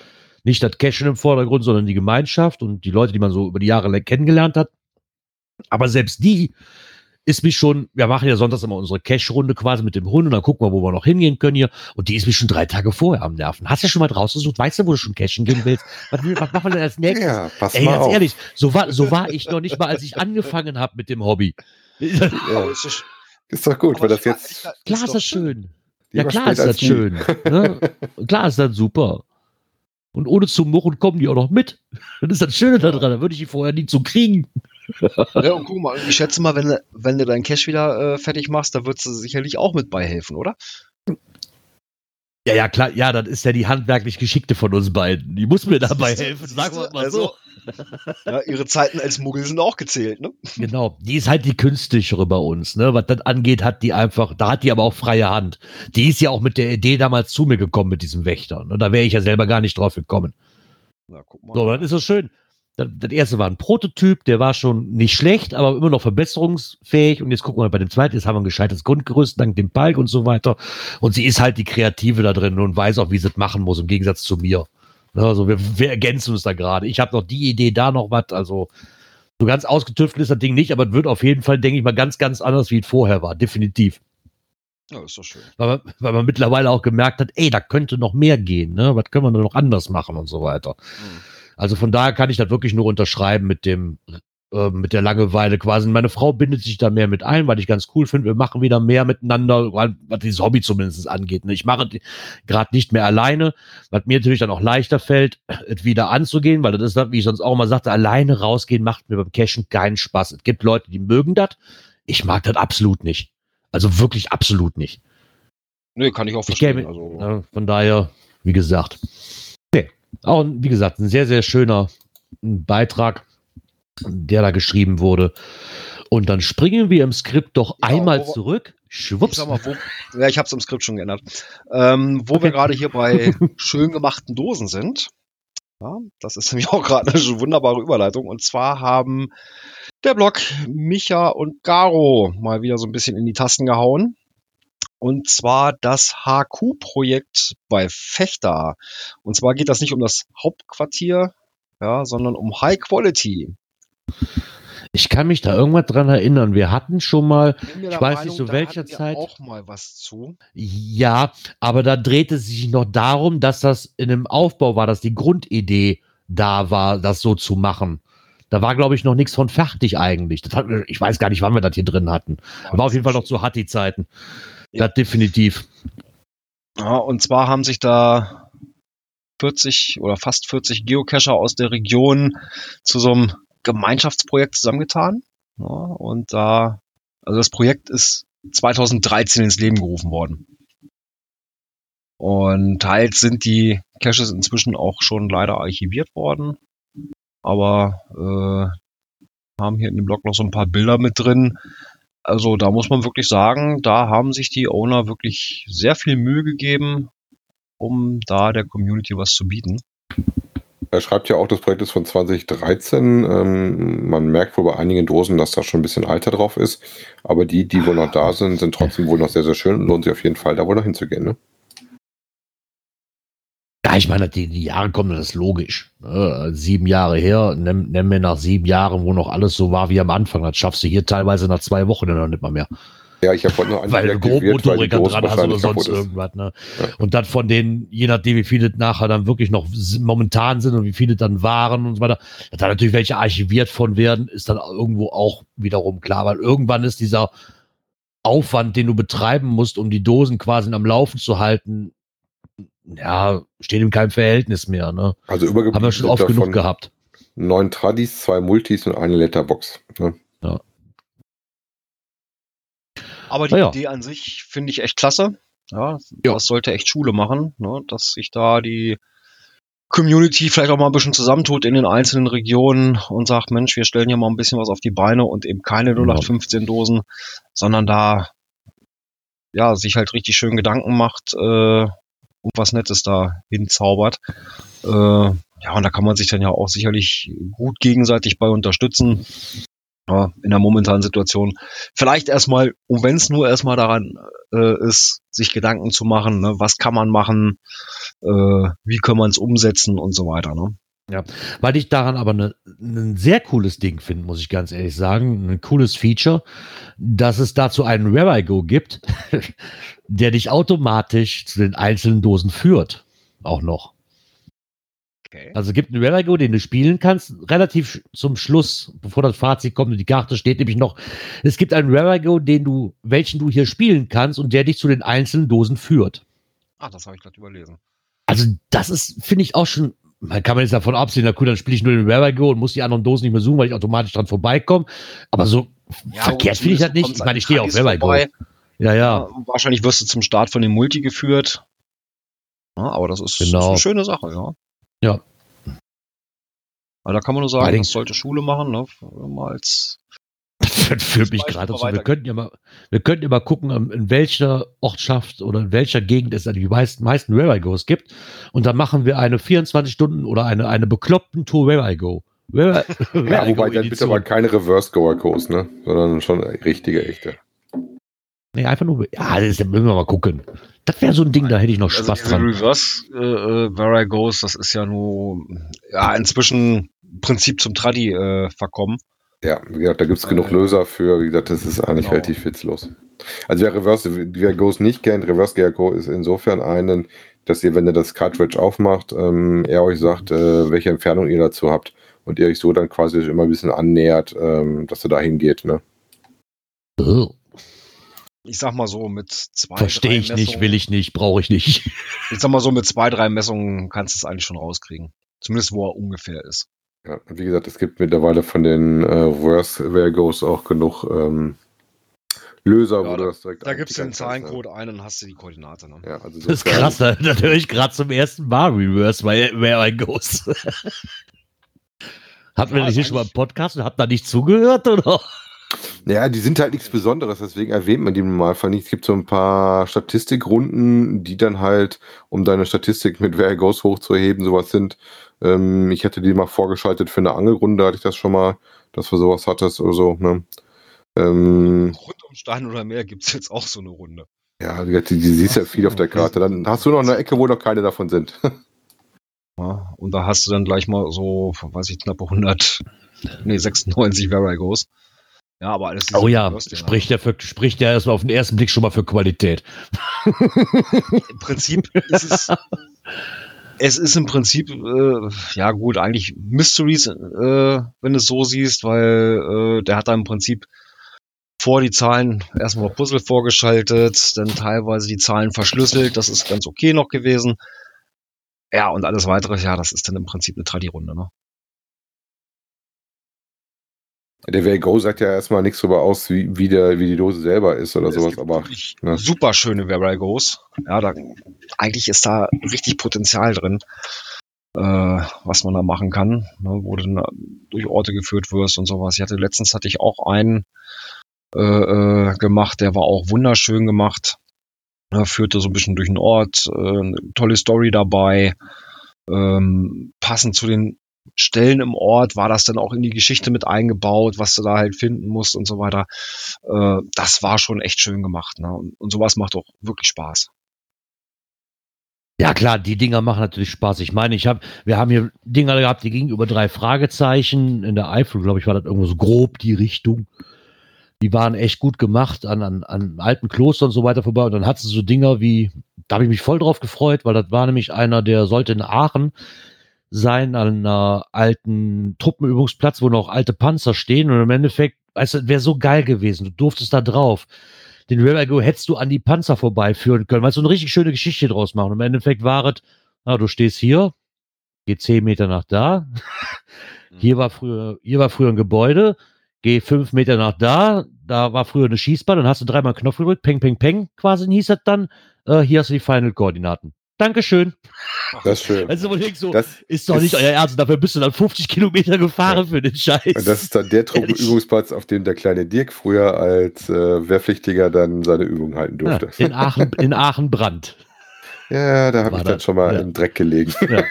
nicht das Cashen im Vordergrund, sondern die Gemeinschaft und die Leute, die man so über die Jahre kennengelernt hat. Aber selbst die ist mich schon, wir machen ja sonntags immer unsere Cash-Runde quasi mit dem Hund und dann gucken wir, wo wir noch hingehen können hier. Und die ist mich schon drei Tage vorher am Nerven. Hast du schon mal draußen gesucht? Weißt du, wo du schon cashen gehen willst? Was, was machen wir denn als nächstes? Ja, pass Ey, mal ganz auf. ehrlich, so war, so war ich noch nicht mal, als ich angefangen habe mit dem Hobby. Ja, ist das- ist doch gut, weil das jetzt Klar ist doch das schön. Ja, klar ist das schön. Ne? Klar ist das super. Und ohne zu murren kommen die auch noch mit. Das ist das Schöne daran. Da würde ich die vorher nie zu kriegen. Ja, und guck mal, ich schätze mal, wenn, du- wenn du deinen Cash wieder äh, fertig machst, da würdest du sicherlich auch mit beihelfen, oder? Ja, ja, klar. Ja, das ist ja die handwerklich Geschickte von uns beiden. Die muss mir dabei helfen, sagen wir mal so. Ja, ihre Zeiten als Muggel sind auch gezählt, ne? Genau. Die ist halt die künstlichere bei uns. Ne? Was das angeht, hat die einfach, da hat die aber auch freie Hand. Die ist ja auch mit der Idee damals zu mir gekommen mit diesem Wächter. Ne? Da wäre ich ja selber gar nicht drauf gekommen. Na, guck mal. So, dann ist es schön. Das, erste war ein Prototyp, der war schon nicht schlecht, aber immer noch verbesserungsfähig. Und jetzt gucken wir bei dem zweiten, jetzt haben wir ein gescheites Grundgerüst, dank dem Balk und so weiter. Und sie ist halt die Kreative da drin und weiß auch, wie sie es machen muss, im Gegensatz zu mir. Ne, Also wir, wir ergänzen uns da gerade. Ich habe noch die Idee, da noch was. Also so ganz ausgetüftelt ist das Ding nicht, aber es wird auf jeden Fall, denke ich mal, ganz, ganz anders, wie es vorher war. Definitiv. Ja, ist doch schön. Weil man, weil man mittlerweile auch gemerkt hat, ey, da könnte noch mehr gehen. Ne? Was können wir noch anders machen und so weiter. Hm. Also von daher kann ich das wirklich nur unterschreiben mit dem äh, mit der Langeweile quasi. Meine Frau bindet sich da mehr mit ein, weil ich ganz cool finde. Wir machen wieder mehr miteinander, was dieses Hobby zumindest angeht. Ne? Ich mache gerade nicht mehr alleine, was mir natürlich dann auch leichter fällt, es wieder anzugehen, weil das ist, wie ich sonst auch mal sagte, alleine rausgehen macht mir beim Cashen keinen Spaß. Es gibt Leute, die mögen das. Ich mag das absolut nicht. Also wirklich absolut nicht. Nee, kann ich auch Ich verstehen. gäbe- also, Ja, von daher, wie gesagt. Auch, wie gesagt, ein sehr, sehr schöner Beitrag, der da geschrieben wurde. Und dann springen wir im Skript doch Ja, einmal wo- zurück. ich Schwupps. sag mal, wo, ja, ich habe es im Skript schon geändert. Ähm, wo wir gerade hier bei schön gemachten Dosen sind. Ja, das ist nämlich auch gerade eine wunderbare Überleitung. Und zwar haben der Blog Micha und Garo mal wieder so ein bisschen in die Tasten gehauen. Und zwar das HQ-Projekt bei Fechter. Und zwar geht das nicht um das Hauptquartier, ja, sondern um High Quality. Ich kann mich da irgendwas dran erinnern. Wir hatten schon mal, Ich weiß nicht, zu welcher Zeit. auch mal was zu. ja, aber da drehte es sich noch darum, dass das in dem Aufbau war, dass die Grundidee da war, das so zu machen. Da war, glaube ich, noch nichts von fertig eigentlich. Hat, ich weiß gar nicht, wann wir das hier drin hatten. War auf jeden Fall noch zu Hatti-Zeiten. Ja. Definitiv. Ja, und zwar haben sich da 40 oder fast 40 Geocacher aus der Region zu so einem Gemeinschaftsprojekt zusammengetan. Ja, und da, also das Projekt ist 2013 ins Leben gerufen worden. Und teils sind die Caches inzwischen auch schon leider archiviert worden. Aber äh, haben hier in dem Blog noch so ein paar Bilder mit drin. Also da muss man wirklich sagen, da haben sich die Owner wirklich sehr viel Mühe gegeben, um da der Community was zu bieten. Er schreibt ja auch, das Projekt ist von 2013. Ähm, man merkt wohl bei einigen Dosen, dass da schon ein bisschen Alter drauf ist. Aber die, die wohl noch da sind, sind trotzdem wohl noch sehr, sehr schön und lohnt sich auf jeden Fall, da wohl noch hinzugehen. Ne? Ja, ich meine, die, die Jahre kommen, das ist logisch. Äh, sieben Jahre her, nimm, nimm mir nach sieben Jahren, wo noch alles so war wie am Anfang. Das schaffst du hier teilweise nach zwei Wochen dann noch nicht mal mehr. Ja, ich habe heute noch einen weil du grob deaktiviert, weil die Motoriker Dose dran hast oder sonst irgendwas. Ne? Ja. Und dann von denen, je nachdem, wie viele nachher dann wirklich noch momentan sind und wie viele dann waren und so weiter, dass da natürlich welche archiviert von werden, ist dann irgendwo auch wiederum klar, weil irgendwann ist dieser Aufwand, den du betreiben musst, um die Dosen quasi am Laufen zu halten, ja, steht in keinem Verhältnis mehr. Ne? Also übergeblieben Haben wir schon oft genug gehabt. neun Tradis, zwei Multis und eine Letterbox. Ne? Aber die ja. Idee an sich finde ich echt klasse. Ja, Ja. das sollte echt Schule machen, ne, dass sich da die Community vielleicht auch mal ein bisschen zusammentut in den einzelnen Regionen und sagt, Mensch, wir stellen hier mal ein bisschen was auf die Beine und eben keine 0815 Dosen, sondern da ja sich halt richtig schön Gedanken macht äh, und was Nettes da hinzaubert. Äh, ja, und da kann man sich dann ja auch sicherlich gut gegenseitig bei unterstützen. Ja, in der momentanen Situation. Vielleicht erstmal, und wenn es nur erstmal daran äh, ist, sich Gedanken zu machen, ne, was kann man machen, äh, wie kann man es umsetzen und so weiter. Ne? Weil ich daran aber ne- ein sehr cooles Ding finde, muss ich ganz ehrlich sagen. Ein cooles Feature, dass es dazu einen Where I Go gibt, der dich automatisch zu den einzelnen Dosen führt. Auch noch. Okay. Also es gibt einen Where I Go, den du spielen kannst, relativ zum Schluss, bevor das Fazit kommt und die Karte steht nämlich noch. Es gibt einen Where I Go, den du, welchen du hier spielen kannst und der dich zu den einzelnen Dosen führt. Ah, das habe ich gerade überlesen. Also, das ist, finde ich auch schon, man kann man jetzt davon absehen, na cool, dann spiele ich nur den I Go und muss die anderen Dosen nicht mehr suchen, weil ich automatisch dran vorbeikomme. Aber so verkehrt finde ich das nicht. Ich meine, ich stehe auf I Go. Ja, ja. Ja, wahrscheinlich wirst du zum Start von dem Multi geführt. Ja, aber das ist, Genau. ist eine schöne Sache, ja. Ja. Aber da kann man nur sagen, Dingen- das sollte Schule machen, ne? Mal als Das führt mich gerade dazu. Wir könnten ja mal, wir könnten ja mal gucken, in in welcher Ortschaft oder in welcher Gegend es die meisten, meisten Where I Goes gibt. Und dann machen wir eine 24 Stunden oder eine, eine bekloppten Tour Where I Go. Where, I- Where Ja, I Go wobei dann bitte aber keine Reverse-Goer-Kurs, ne? sondern schon richtige, echte. Nee, einfach nur, ja, das müssen wir mal gucken. Das wäre so ein Ding, da hätte ich noch also Spaß diese dran. Reverse äh, Where I Goes, das ist ja nur ja inzwischen im Prinzip zum Tradi äh, verkommen. Ja, wie gesagt, da gibt es genug Äh, Löser für, wie gesagt, das ist eigentlich genau. relativ witzlos. Also wer Reverse wer Goes nicht kennt, Reverse Gear Go ist insofern einen, dass ihr, wenn ihr das Cartridge aufmacht, ähm, er euch sagt, äh, welche Entfernung ihr dazu habt. und ihr euch so dann quasi immer ein bisschen annähert, ähm, dass ihr da hingeht. Ne? Oh, Ich sag mal so, mit zwei, Verstehe ich nicht, Messungen- will ich nicht, brauche ich nicht. Ich sag mal so, mit zwei, drei Messungen kannst du es eigentlich schon rauskriegen. Zumindest wo er ungefähr ist. Ja, wie gesagt, es gibt mittlerweile von den äh, Worst Where Goes auch genug ähm, Löser, Ja, wo du das direkt Da gibst du den ne? Zahlencode ein und hast du die Koordinate. Ne? Ja, also Das ist krass, da, da höre ich gerade zum ersten Mal Reverse, weil Where I Goes. Hatten wir Ja, das hier ist schon mal im eigentlich- Podcast und habt da nicht zugehört, oder? Ja, die sind halt nichts Besonderes, deswegen erwähnt man die im Normalfall nicht. Es gibt so ein paar Statistikrunden, die dann halt, um deine Statistik mit Where Goes hochzuheben, sowas sind. Ähm, ich hatte die mal vorgeschaltet für eine Angelrunde, hatte ich das schon mal, dass du sowas hattest oder so. Ne? Ähm, Rund um Stein oder Meer gibt's jetzt auch so eine Runde. ja, die, die, die siehst ja viel auf der Karte. Dann hast du noch eine Ecke, wo noch keine davon sind. Ja, und da hast du dann gleich mal so, weiß ich, knappe 100, nee, 96 Where I Goes. Ja, aber alles Oh ja, Reverse-Dinger. spricht der, für, spricht der erstmal auf den ersten Blick schon mal für Qualität. Im Prinzip ist es, es ist im Prinzip, äh, ja gut, eigentlich Mysteries, äh, wenn du es so siehst, weil äh, der hat da im Prinzip vor die Zahlen erstmal Puzzle vorgeschaltet, dann teilweise die Zahlen verschlüsselt, das ist ganz okay noch gewesen. Ja, und alles weitere, ja, das ist dann im Prinzip eine Tradi-Runde, ne? Der Where Go sagt ja erstmal nichts darüber aus, wie, wie, der, wie die Dose selber ist oder Es sowas, aber ne. super schöne Goes. Ja, da, eigentlich ist da richtig Potenzial drin, äh, was man da machen kann, ne, wo du dann durch Orte geführt wirst und sowas. Ich hatte letztens hatte ich auch einen äh, äh, gemacht, der war auch wunderschön gemacht. Er führte so ein bisschen durch den Ort, äh, eine tolle Story dabei. Ähm, passend zu den Stellen im Ort war das dann auch in die Geschichte mit eingebaut, was du da halt finden musst und so weiter. Äh, das war schon echt schön gemacht. Ne? Und, und sowas macht auch wirklich Spaß. Ja klar, die Dinger machen natürlich Spaß. Ich meine, ich habe, wir haben hier Dinger gehabt, die gingen über drei Fragezeichen. In der Eifel, glaube ich, war das irgendwo so grob die Richtung. Die waren echt gut gemacht an, an, an alten Klostern und so weiter vorbei. Und dann hat sie so Dinger wie, da habe ich mich voll drauf gefreut, weil das war nämlich einer, der sollte in Aachen sein, an einer alten Truppenübungsplatz, wo noch alte Panzer stehen. Und im Endeffekt, weißt du, wäre so geil gewesen. Du durftest da drauf den Go hättest du an die Panzer vorbeiführen können, weil so eine richtig schöne Geschichte draus machen. Und Im Endeffekt war es, na, du stehst hier, geh zehn Meter nach da, hier war früher, hier war früher ein Gebäude, geh fünf Meter nach da, da war früher eine Schießbahn, dann hast du dreimal Knopf gedrückt, peng, peng, peng, quasi hieß das dann, äh, hier hast du die Final-Koordinaten. Dankeschön. das ist schön. Also, denk so, Das ist doch ist- nicht euer Ernst, dafür bist du dann 50 Kilometer gefahren für den Scheiß. Und das ist dann der Truppenübungsplatz, auf dem der kleine Dirk früher als äh, Wehrpflichtiger dann seine Übungen halten ja, durfte. in Aachen, in Aachen Brand. Ja, da habe ich dann schon mal ja. im Dreck gelegen. Ja.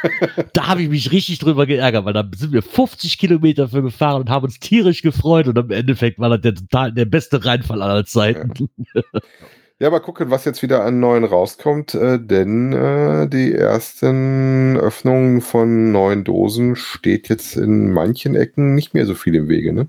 Da habe ich mich richtig drüber geärgert, weil da sind wir 50 Kilometer für gefahren und haben uns tierisch gefreut und im Endeffekt war das der total der beste Reinfall aller Zeiten. Ja, mal gucken, was jetzt wieder an neuen rauskommt, äh, denn äh, die ersten Öffnungen von neuen Dosen steht jetzt in manchen Ecken nicht mehr so viel im Wege, ne?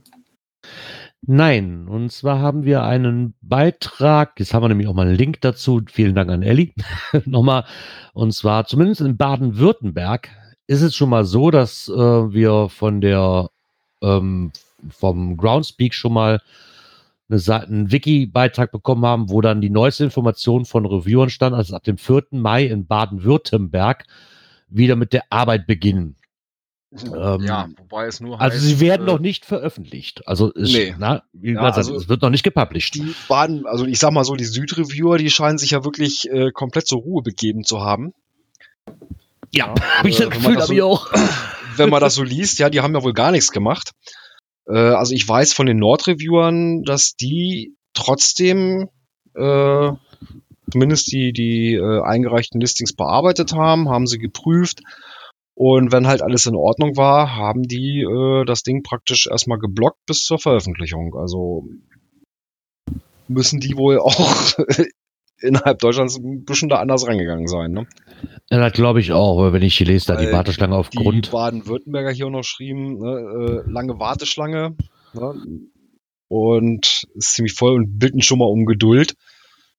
Nein, und zwar haben wir einen Beitrag, jetzt haben wir nämlich auch mal einen Link dazu, vielen Dank an Elli, nochmal, und zwar zumindest in Baden-Württemberg ist es schon mal so, dass äh, wir von der, ähm, vom Groundspeak schon mal eine Seite, einen Wiki-Beitrag bekommen haben, wo dann die neueste Information von Reviewern stand, also ab dem 4. Mai in Baden-Württemberg wieder mit der Arbeit beginnen. Ähm, ja, wobei es nur Also heißt, sie werden äh, noch nicht veröffentlicht. Also ist, Nee. na, wie Ja, also es wird noch nicht gepublished. die Baden, also ich sag mal so, die Südreviewer, die scheinen sich ja wirklich äh, komplett zur Ruhe begeben zu haben. Ja, Ja, habe ich äh, das Gefühl, das so- ich auch. Wenn man das so liest, ja, die haben ja wohl gar nichts gemacht. Äh, also ich weiß von den Nordreviewern, dass die trotzdem äh, zumindest die, die äh, eingereichten Listings bearbeitet haben, haben sie geprüft. Und wenn halt alles in Ordnung war, haben die äh, das Ding praktisch erstmal geblockt bis zur Veröffentlichung. Also müssen die wohl auch innerhalb Deutschlands ein bisschen da anders rangegangen sein. Ne? Ja, das glaube ich auch, weil wenn ich hier lese, da die Warteschlange auf die Grund. Baden-Württemberger hier noch schrieben, ne, äh, lange Warteschlange ne, und ist ziemlich voll und bitten schon mal um Geduld.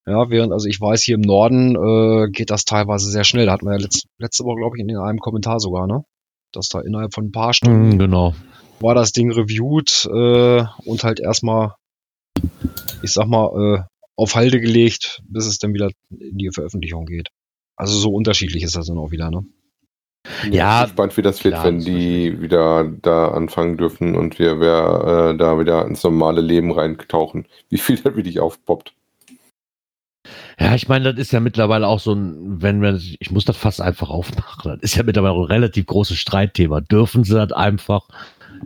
Ja, während, also ich weiß, hier im Norden äh, geht das teilweise sehr schnell. Da hatten wir ja letzt, letzte Woche, glaube ich, in einem Kommentar sogar, ne? dass da innerhalb von ein paar Stunden Mhm, genau. war das Ding reviewed äh, und halt erstmal, ich sag mal, äh, auf Halde gelegt, bis es dann wieder in die Veröffentlichung geht. Also so unterschiedlich ist das dann auch wieder, ne? Bin Ja, gespannt, wie das wird, klar, wenn das die wieder da anfangen dürfen und wir, wir äh, da wieder ins normale Leben reintauchen. Wie viel da wirklich aufpoppt. Ja, ich meine, das ist ja mittlerweile auch so ein, wenn wir, ich muss das fast einfach aufmachen, das ist ja mittlerweile ein relativ großes Streitthema. Dürfen sie das einfach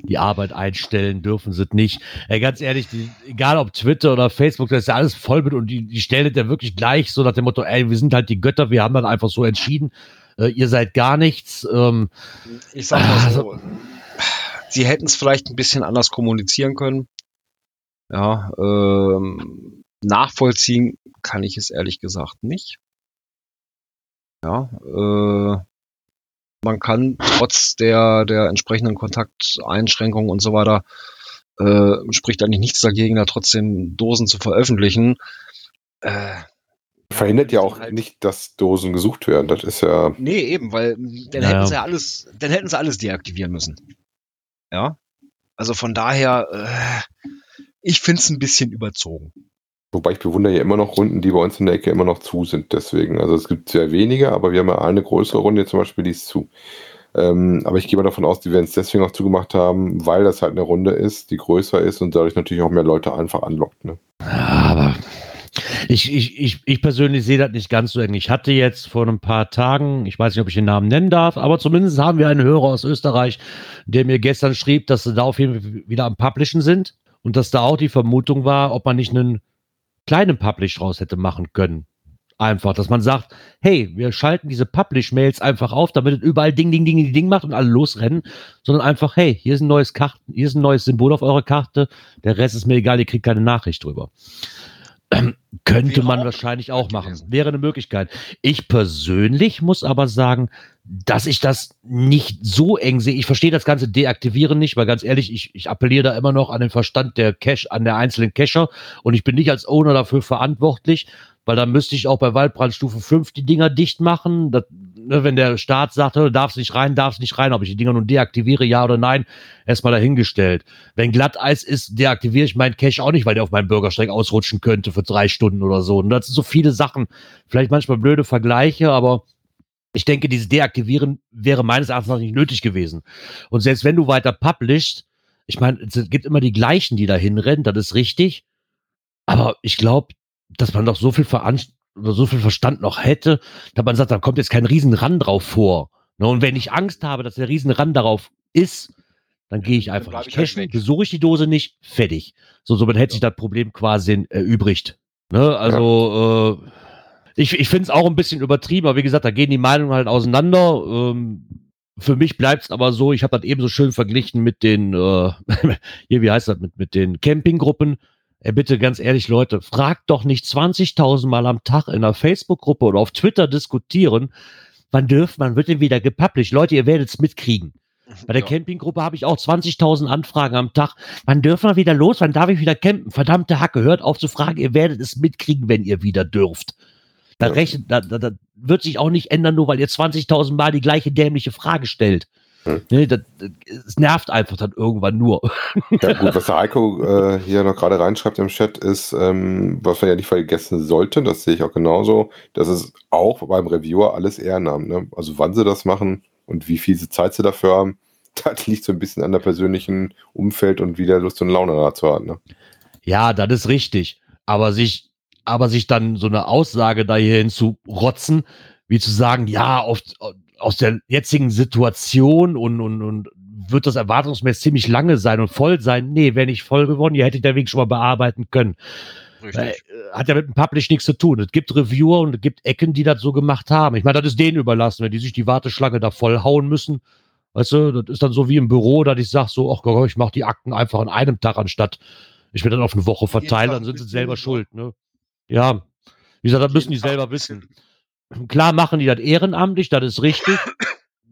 die Arbeit einstellen, dürfen sie nicht? Ey, ganz ehrlich, die, egal ob Twitter oder Facebook, das ist ja alles voll mit und die, die stellen das ja wirklich gleich so nach dem Motto, ey, wir sind halt die Götter, wir haben dann einfach so entschieden, äh, ihr seid gar nichts. Ähm, Ich sag mal so, Also- sie hätten es vielleicht ein bisschen anders kommunizieren können. Ja, ähm, nachvollziehen kann ich es ehrlich gesagt nicht. Ja, äh, man kann trotz der, der entsprechenden Kontakteinschränkungen und so weiter, äh, spricht eigentlich nichts dagegen, da trotzdem Dosen zu veröffentlichen. Äh, Verhindert ja auch halt- nicht, dass Dosen gesucht werden. Das ist ja. Nee, eben, weil dann Ja. hätten sie ja alles, dann hätten sie alles deaktivieren müssen. Ja. Also von daher, äh, ich find's ein bisschen überzogen. Wobei ich bewundere ja immer noch Runden, die bei uns in der Ecke immer noch zu sind. Deswegen, also es gibt sehr wenige, aber wir haben ja eine größere Runde zum Beispiel, die ist zu. Ähm, aber ich gehe mal davon aus, die werden es deswegen auch zugemacht haben, weil das halt eine Runde ist, die größer ist und dadurch natürlich auch mehr Leute einfach anlockt. Ne? Aber ich, ich, ich, ich persönlich sehe das nicht ganz so eng. Ich hatte jetzt vor ein paar Tagen, ich weiß nicht, ob ich den Namen nennen darf, aber zumindest haben wir einen Hörer aus Österreich, der mir gestern schrieb, dass sie da auf jeden Fall wieder am Publishen sind und dass da auch die Vermutung war, ob man nicht einen kleinen Publish draus hätte machen können. Einfach, dass man sagt, hey, wir schalten diese Publish-Mails einfach auf, damit es überall Ding, Ding, Ding, Ding, Ding macht und alle losrennen, sondern einfach, hey, hier ist ein neues Karten, hier ist ein neues Symbol auf eurer Karte, der Rest ist mir egal, ihr kriegt keine Nachricht drüber. Könnte Wäre man auch wahrscheinlich auch machen. gewesen. Wäre eine Möglichkeit. Ich persönlich muss aber sagen, dass ich das nicht so eng sehe. Ich verstehe das ganze Deaktivieren nicht, weil ganz ehrlich, ich, ich appelliere da immer noch an den Verstand der Cache, an der einzelnen Cacher und ich bin nicht als Owner dafür verantwortlich, weil dann müsste ich auch bei Waldbrandstufe 5 die Dinger dicht machen. Das, ne, wenn der Staat sagt, du darfst nicht rein, darfst nicht rein, ob ich die Dinger nun deaktiviere, ja oder nein, erstmal dahingestellt. Wenn Glatteis ist, deaktiviere ich meinen Cache auch nicht, weil der auf meinem Bürgersteig ausrutschen könnte für drei Stunden oder so. Und das sind so viele Sachen. Vielleicht manchmal blöde Vergleiche, aber ich denke, dieses Deaktivieren wäre meines Erachtens nicht nötig gewesen. Und selbst wenn du weiter publishst, ich meine, es gibt immer die gleichen, die da hinrennen, das ist richtig. Aber ich glaube, dass man doch so viel Veranst so viel Verstand noch hätte, dass man sagt, da kommt jetzt kein Riesenrand drauf vor. Ne, Und wenn ich Angst habe, dass der Riesenrand darauf ist, dann gehe ich einfach nicht ich halt cashen, besuche ich die Dose nicht, fertig. So, somit hätte sich das Problem quasi erübrigt. Ne? Also, äh, ich, ich finde es auch ein bisschen übertrieben, aber wie gesagt, da gehen die Meinungen halt auseinander. Ähm, für mich bleibt es aber so, ich habe das eben so schön verglichen mit den, äh, hier, wie heißt das, mit, mit den Campinggruppen. Bitte ganz ehrlich, Leute, fragt doch nicht 20.000 Mal am Tag in einer Facebook-Gruppe oder auf Twitter diskutieren, wann dürft man, wird denn wieder gepublished? Leute, ihr werdet es mitkriegen. Bei der Ja. Campinggruppe habe ich auch 20.000 Anfragen am Tag. Wann dürfen wir wieder los? Wann darf ich wieder campen? Verdammte Hacke, hört auf zu fragen. Ihr werdet es mitkriegen, wenn ihr wieder dürft. Da, Ja. rechnet, da, da, da wird sich auch nicht ändern, nur weil ihr 20.000 Mal die gleiche dämliche Frage stellt. Hm. Ne, das, das, es nervt einfach dann irgendwann nur. Ja, gut, was der Heiko äh, hier noch gerade reinschreibt im Chat ist, ähm, was wir ja nicht vergessen sollten, das sehe ich auch genauso, das ist auch beim Reviewer alles Ehrenamt. Ne? Also wann sie das machen und wie viel Zeit sie dafür haben, das liegt so ein bisschen an der persönlichen Umfeld und wie der Lust und Laune dazu hat. Ne? Ja, das ist richtig. Aber sich, aber sich dann so eine Aussage da hier zu rotzen, wie zu sagen, ja, auf, aus der jetzigen Situation und, und, und wird das Erwartungsmäß ziemlich lange sein und voll sein. Nee, wäre nicht voll geworden, ihr hättet der Weg schon mal bearbeiten können. Äh, Richtig. hat ja mit dem Publish nichts zu tun. Es gibt Reviewer und es gibt Ecken, die das so gemacht haben. Ich meine, das ist denen überlassen, wenn die sich die Warteschlange da voll hauen müssen. Weißt du, das ist dann so wie im Büro, dass ich sage so, ach Gott, ich mache die Akten einfach an einem Tag anstatt ich mir dann auf eine Woche verteile, dann sind sie selber schuld. Ne? Ja, wie gesagt, das müssen die selber wissen. Klar machen die das ehrenamtlich, das ist richtig.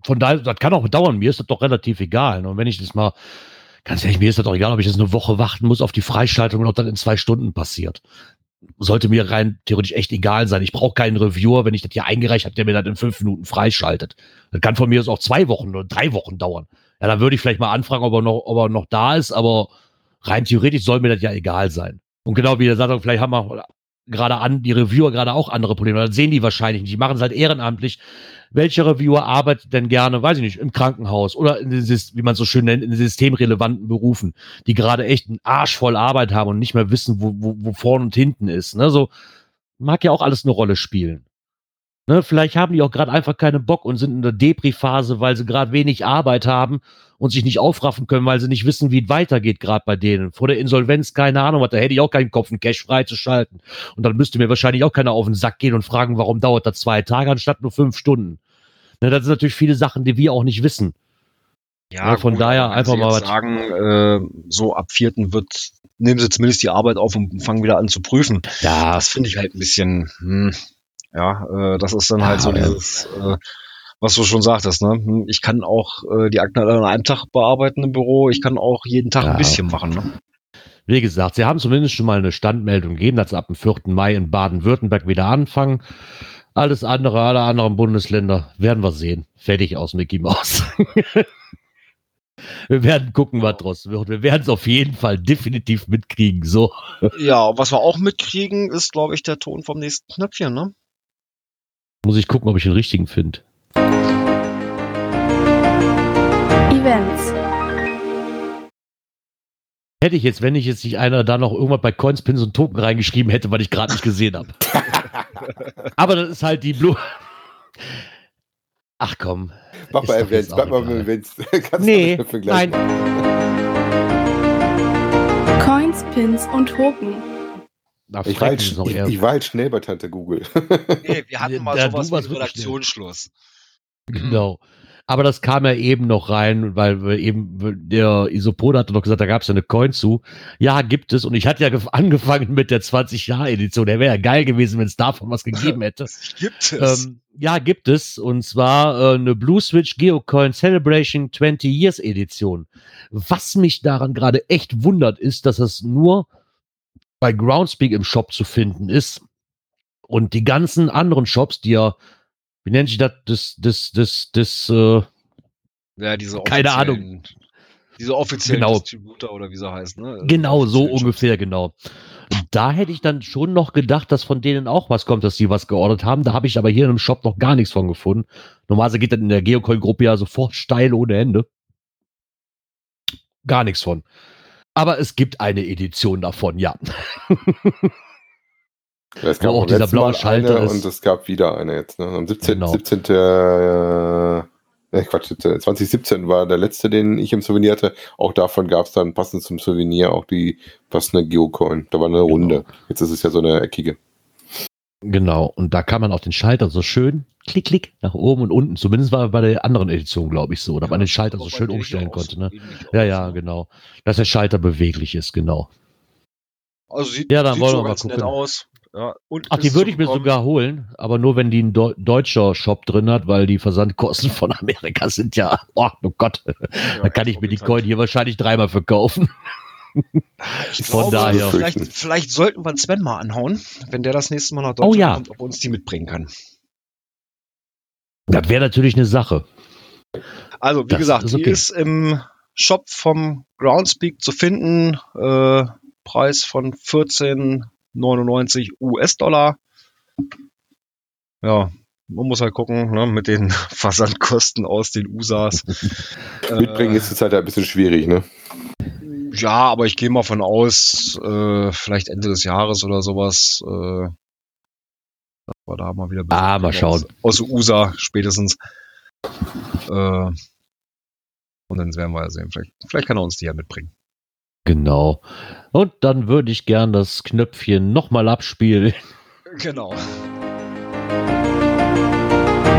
Von daher, das kann auch dauern. Mir ist das doch relativ egal. Und wenn ich das mal, ganz ehrlich, mir ist das doch egal, ob ich jetzt eine Woche warten muss auf die Freischaltung und ob das in zwei Stunden passiert. sollte mir rein theoretisch echt egal sein. Ich brauche keinen Reviewer, wenn ich das hier eingereicht habe, der mir das in fünf Minuten freischaltet. Das kann von mir aus auch zwei Wochen oder drei Wochen dauern. Ja, dann würde ich vielleicht mal anfragen, ob er noch, ob er noch da ist, aber rein theoretisch soll mir das ja egal sein. Und genau wie der sagt, vielleicht haben wir gerade an, die Reviewer gerade auch andere Probleme. Das sehen die wahrscheinlich nicht. Die machen es halt ehrenamtlich. Welcher Reviewer arbeitet denn gerne, weiß ich nicht, im Krankenhaus oder in den, wie man so schön nennt, in systemrelevanten Berufen, die gerade echt einen Arsch voll Arbeit haben und nicht mehr wissen, wo, wo, wo vorne und hinten ist. Ne? So mag ja auch alles eine Rolle spielen. Ne? Vielleicht haben die auch gerade einfach keinen Bock und sind in der Depri-Phase, weil sie gerade wenig Arbeit haben und sich nicht aufraffen können, weil sie nicht wissen, wie es weitergeht, gerade bei denen. Vor der Insolvenz, keine Ahnung, was, da hätte ich auch keinen Kopf, einen Cash freizuschalten. Und dann müsste mir wahrscheinlich auch keiner auf den Sack gehen und fragen, warum dauert das zwei Tage anstatt nur fünf Stunden. Ne, das sind natürlich viele Sachen, die wir auch nicht wissen. Ja, von daher wenn einfach mal was- sagen, äh, so ab vierten wird, nehmen Sie zumindest die Arbeit auf und fangen wieder an zu prüfen. Ja, Das finde ich halt ein bisschen, hm, ja, äh, das ist dann halt Ja, so dieses, äh, was du schon sagtest, ne? Hm, Ich kann auch äh, die Akten an einem Tag bearbeiten im Büro, ich kann auch jeden Tag Ja. ein bisschen machen, ne? Wie gesagt, sie haben zumindest schon mal eine Standmeldung gegeben, dass sie ab dem 4. Mai in Baden-Württemberg wieder anfangen. Alles andere, alle anderen Bundesländer werden wir sehen. Fertig aus Mickey Mouse. wir werden gucken, was draus wird. Wir werden es auf jeden Fall definitiv mitkriegen. So. Ja, was wir auch mitkriegen, ist, glaube ich, der Ton vom nächsten Knöpfchen, ne? Muss ich gucken, ob ich den richtigen finde. Events. Hätte ich jetzt, wenn ich jetzt nicht einer da noch irgendwas bei Coins, Pins und Token reingeschrieben hätte, was ich gerade nicht gesehen habe. Aber das ist halt die Blue. Ach komm. Mach mal Events, bleib mal Events. Nee, nein. Coins, Pins und Token. Na, Ich war, halt, ich, ich war halt schnell bei Tante Google. Nee, wir hatten mal du sowas schnell. Redaktionsschluss. Genau. Aber das kam ja eben noch rein, weil wir eben, der Isopod hatte noch gesagt, da gab es ja eine Coin zu. Ja, gibt es. Und ich hatte ja gef- angefangen mit der 20-Jahr-Edition. Der wäre ja geil gewesen, wenn es davon was gegeben hätte. Gibt es. ähm, ja, gibt es. Und zwar äh, eine Blue Switch Geocoin Celebration 20 Years Edition. Was mich daran gerade echt wundert, ist, dass es nur bei Groundspeak im Shop zu finden ist. Und die ganzen anderen Shops, die ja, wie nennt sich das, das, das, das, das, äh, ja, diese keine offiziellen- Diese offiziellen Genau. Distributor oder wie sie heißt, ne? Genau, so ungefähr, genau. Und da hätte ich dann schon noch gedacht, dass von denen auch was kommt, dass sie was geordert haben. Da habe ich aber hier im Shop noch gar nichts von gefunden. Normalerweise geht das in der Geocoin-Gruppe ja sofort steil ohne Ende. Gar nichts von. Aber es gibt eine Edition davon, ja. Es Wo auch dieser blaue Mal Schalter eine ist. Und es gab wieder eine jetzt. Ne? Am 17. Genau. 17. Äh, äh, Quatsch, 2017 war der letzte, den ich im Souvenir hatte. Auch davon gab es dann passend zum Souvenir auch die passende Geocoin. Da war eine Runde. Jetzt ist es ja so eine eckige. Genau. Und da kann man auch den Schalter so schön klick, klick nach oben und unten. Zumindest war bei der anderen Edition, glaube ich, so. Da man den Schalter so schön umstellen konnte. Ne? Ja, ja, genau. Dass der Schalter beweglich ist, genau. Also sieht, Ja, dann sieht wollen so wir mal gucken. aus. Ja, und Ach, die würde ich mir sogar holen, aber nur wenn die ein Deu deutscher Shop drin hat, weil die Versandkosten von Amerika sind ja, oh, oh Gott, Ja, da kann ich mir die. Coin hier wahrscheinlich dreimal verkaufen. Ich Von glaube, daher. Vielleicht, vielleicht sollten wir Sven mal anhauen, wenn der das nächste Mal nach Deutschland Oh ja. kommt, ob er uns die mitbringen kann. Das wäre natürlich eine Sache. Also, wie Das gesagt, ist die okay. ist im Shop vom Groundspeak zu finden. Äh, Preis von 14,99 US-Dollar. Ja, man muss halt gucken, ne, mit den Versandkosten aus den USAs. Mitbringen Äh, ist es halt ein bisschen schwierig, ne? Ja, aber ich gehe mal von aus, äh, vielleicht Ende des Jahres oder sowas. Äh, wir da mal wieder Ah, mal schauen. Aus, aus USA spätestens. Äh, und dann werden wir ja sehen. Vielleicht, vielleicht kann er uns die ja mitbringen. Genau. Und dann würde ich gern das Knöpfchen nochmal abspielen. Genau.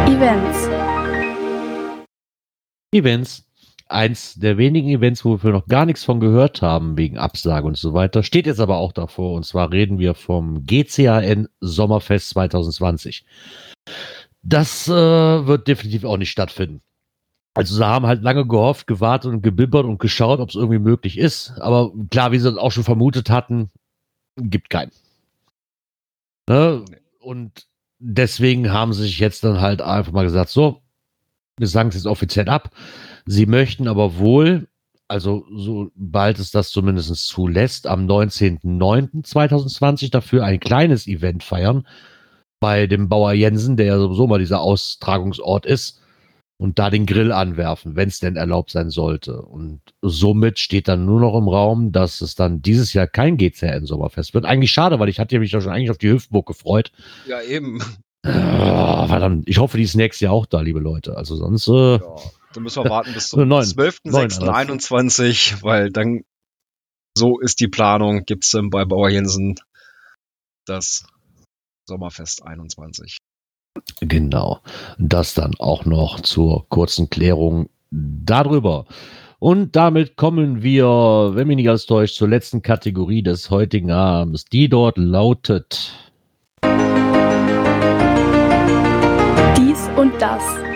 Events. Events. Eins der wenigen Events, wo wir noch gar nichts von gehört haben, wegen Absage und so weiter, steht jetzt aber auch davor. Und zwar reden wir vom GCAN Sommerfest 2020. Das äh, wird definitiv auch nicht stattfinden. Also sie haben halt lange gehofft, gewartet und gebibbert und geschaut, ob es irgendwie möglich ist. Aber klar, wie sie das auch schon vermutet hatten, gibt keinen. Ne? Und deswegen haben sie sich jetzt dann halt einfach mal gesagt, so, wir sagen es jetzt offiziell ab. Sie möchten aber wohl, also sobald es das zumindest zulässt, am 19.09.2020 dafür ein kleines Event feiern bei dem Bauer Jensen, der ja sowieso mal dieser Austragungsort ist, und da den Grill anwerfen, wenn es denn erlaubt sein sollte. Und somit steht dann nur noch im Raum, dass es dann dieses Jahr kein GCN Sommerfest wird. Eigentlich schade, weil ich hatte mich da schon eigentlich auf die Hüftburg gefreut. Ja, eben. Ah, verdammt. Ich hoffe, die ist nächstes Jahr auch da, liebe Leute. Also sonst, äh, Ja, dann müssen wir warten bis So, zum neun. 12.06.21, weil dann, so ist die Planung, gibt's dann bei Bauer Jensen das Sommerfest 21. genau. Das dann auch noch zur kurzen Klärung darüber. Und damit kommen wir, wenn mich nicht alles täuscht, zur letzten Kategorie des heutigen Abends. Die dort lautet. Dies und das.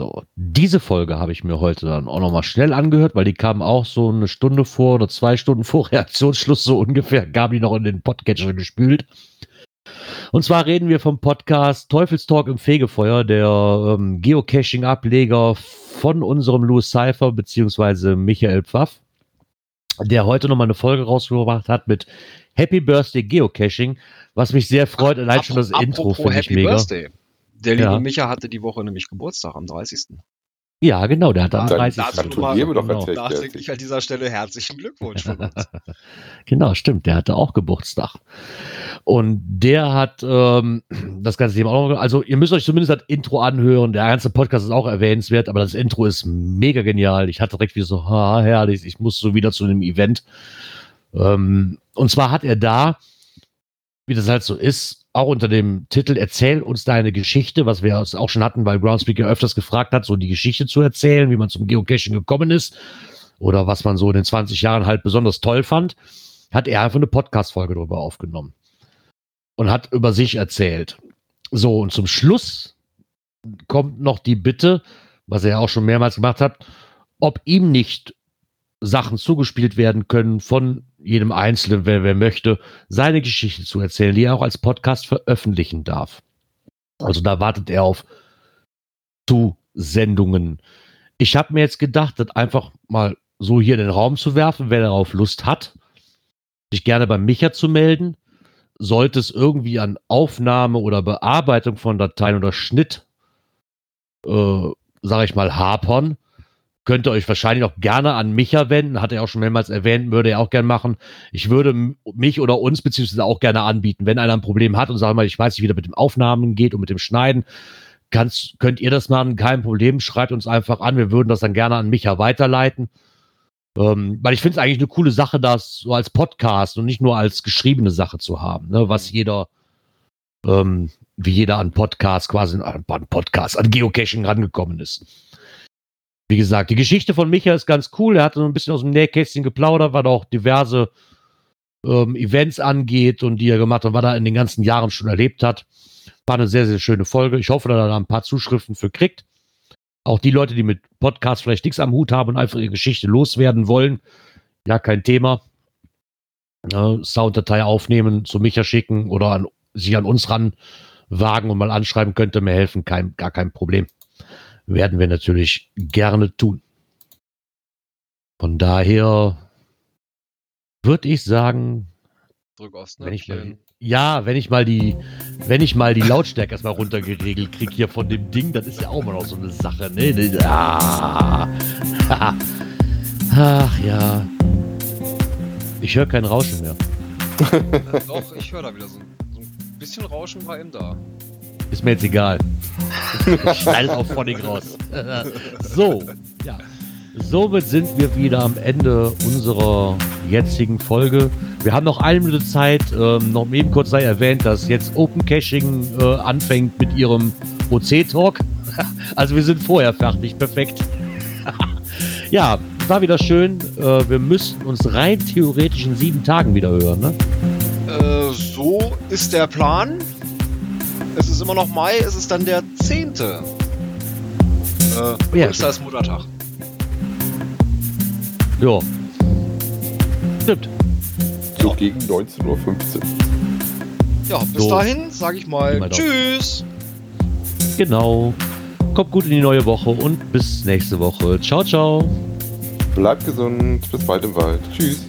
So, diese Folge habe ich mir heute dann auch nochmal schnell angehört, weil die kam auch so eine Stunde vor oder zwei Stunden vor Reaktionsschluss so ungefähr, gab die noch in den Podcatcher gespült. Und zwar reden wir vom Podcast Teufelstalk im Fegefeuer, der ähm, Geocaching-Ableger von unserem Louis Cypher beziehungsweise Michael Pfaff, der heute nochmal eine Folge rausgebracht hat mit Happy Birthday Geocaching, was mich sehr freut. Allein schon das Intro finde ich Happy mega. Birthday. Der liebe Ja. Micha hatte die Woche nämlich Geburtstag am 30. Ja, genau, der hat am Dann- 30. dazu Dann mal- tun wir doch genau. Nachträglich an dieser Stelle herzlichen Glückwunsch von uns. Genau, stimmt. Der hatte auch Geburtstag. Und der hat ähm, das ganze Thema auch noch. Also, ihr müsst euch zumindest das Intro anhören. Der ganze Podcast ist auch erwähnenswert, aber das Intro ist mega genial. Ich hatte direkt wieder so, ha, herrlich, ich muss so wieder zu einem Event. Ähm, und zwar hat er da, wie das halt so ist, auch unter dem Titel Erzähl uns deine Geschichte, was wir auch schon hatten, weil Groundspeaker öfters gefragt hat, so die Geschichte zu erzählen, wie man zum Geocaching gekommen ist oder was man so in den 20 Jahren halt besonders toll fand, hat er einfach eine Podcast-Folge darüber aufgenommen und hat über sich erzählt. So, und zum Schluss kommt noch die Bitte, was er ja auch schon mehrmals gemacht hat, ob ihm nicht Sachen zugespielt werden können von jedem Einzelnen, wer, wer möchte, seine Geschichte zu erzählen, die er auch als Podcast veröffentlichen darf. Also da wartet er auf Zusendungen. Ich habe mir jetzt gedacht, das einfach mal so hier in den Raum zu werfen, wer darauf Lust hat, sich gerne beim Micha zu melden. Sollte es irgendwie an Aufnahme oder Bearbeitung von Dateien oder Schnitt, äh, sage ich mal, hapern, könnt ihr euch wahrscheinlich auch gerne an Micha wenden. Hat er auch schon mehrmals erwähnt, würde er auch gerne machen. Ich würde mich oder uns beziehungsweise auch gerne anbieten, wenn einer ein Problem hat und sagen mal, ich weiß nicht, wie das mit dem Aufnahmen geht und mit dem Schneiden. Kannst, könnt ihr das machen? Kein Problem. Schreibt uns einfach an. Wir würden das dann gerne an Micha weiterleiten. Ähm, weil ich finde es eigentlich eine coole Sache, das so als Podcast und nicht nur als geschriebene Sache zu haben, ne? was jeder, ähm, wie jeder an Podcast quasi, an an Podcast, an Geocaching rangekommen ist. Wie gesagt, die Geschichte von Micha ist ganz cool. Er hatte so ein bisschen aus dem Nähkästchen geplaudert, was auch diverse ähm, Events angeht und die er gemacht hat, was er in den ganzen Jahren schon erlebt hat. War eine sehr, sehr schöne Folge. Ich hoffe, dass er da ein paar Zuschriften für kriegt. Auch die Leute, die mit Podcasts vielleicht nichts am Hut haben und einfach ihre Geschichte loswerden wollen, ja, kein Thema. Ne, Sounddatei aufnehmen, zu Micha schicken oder an, sich an uns ran wagen und mal anschreiben, könnte mir helfen, kein, gar kein Problem. Werden wir natürlich gerne tun. Von daher würde ich sagen, Drück aufs wenn ich mal, ja, wenn ich mal die, wenn ich mal die Lautstärke erstmal runtergeregelt kriege hier von dem Ding, das ist ja auch mal noch so eine Sache, ne? Ne, Ah. Ach ja. Ich höre kein Rauschen mehr. Äh, Doch, ich höre da wieder so, so ein bisschen Rauschen war eben da. Ist mir jetzt egal. Schneide auf Phonic raus. so, ja. Somit sind wir wieder am Ende unserer jetzigen Folge. Wir haben noch eine Minute Zeit. Ähm, noch eben kurz sei erwähnt, dass jetzt Open Caching äh, anfängt mit ihrem OC-Talk. Also wir sind vorher fertig. Perfekt. ja, war wieder schön. Äh, wir müssten uns rein theoretisch in sieben Tagen wieder hören. Ne? Äh, so ist der Plan. Es ist immer noch Mai, es ist dann der 10. Äh, Ja, ist Muttertag. Ja. Stimmt. So gegen 19.15 Uhr. Ja, bis So. dahin sage ich mal. Tschüss. Genau. Kommt gut in die neue Woche und bis nächste Woche. Ciao, ciao. Bleibt gesund, bis bald im Wald. Tschüss.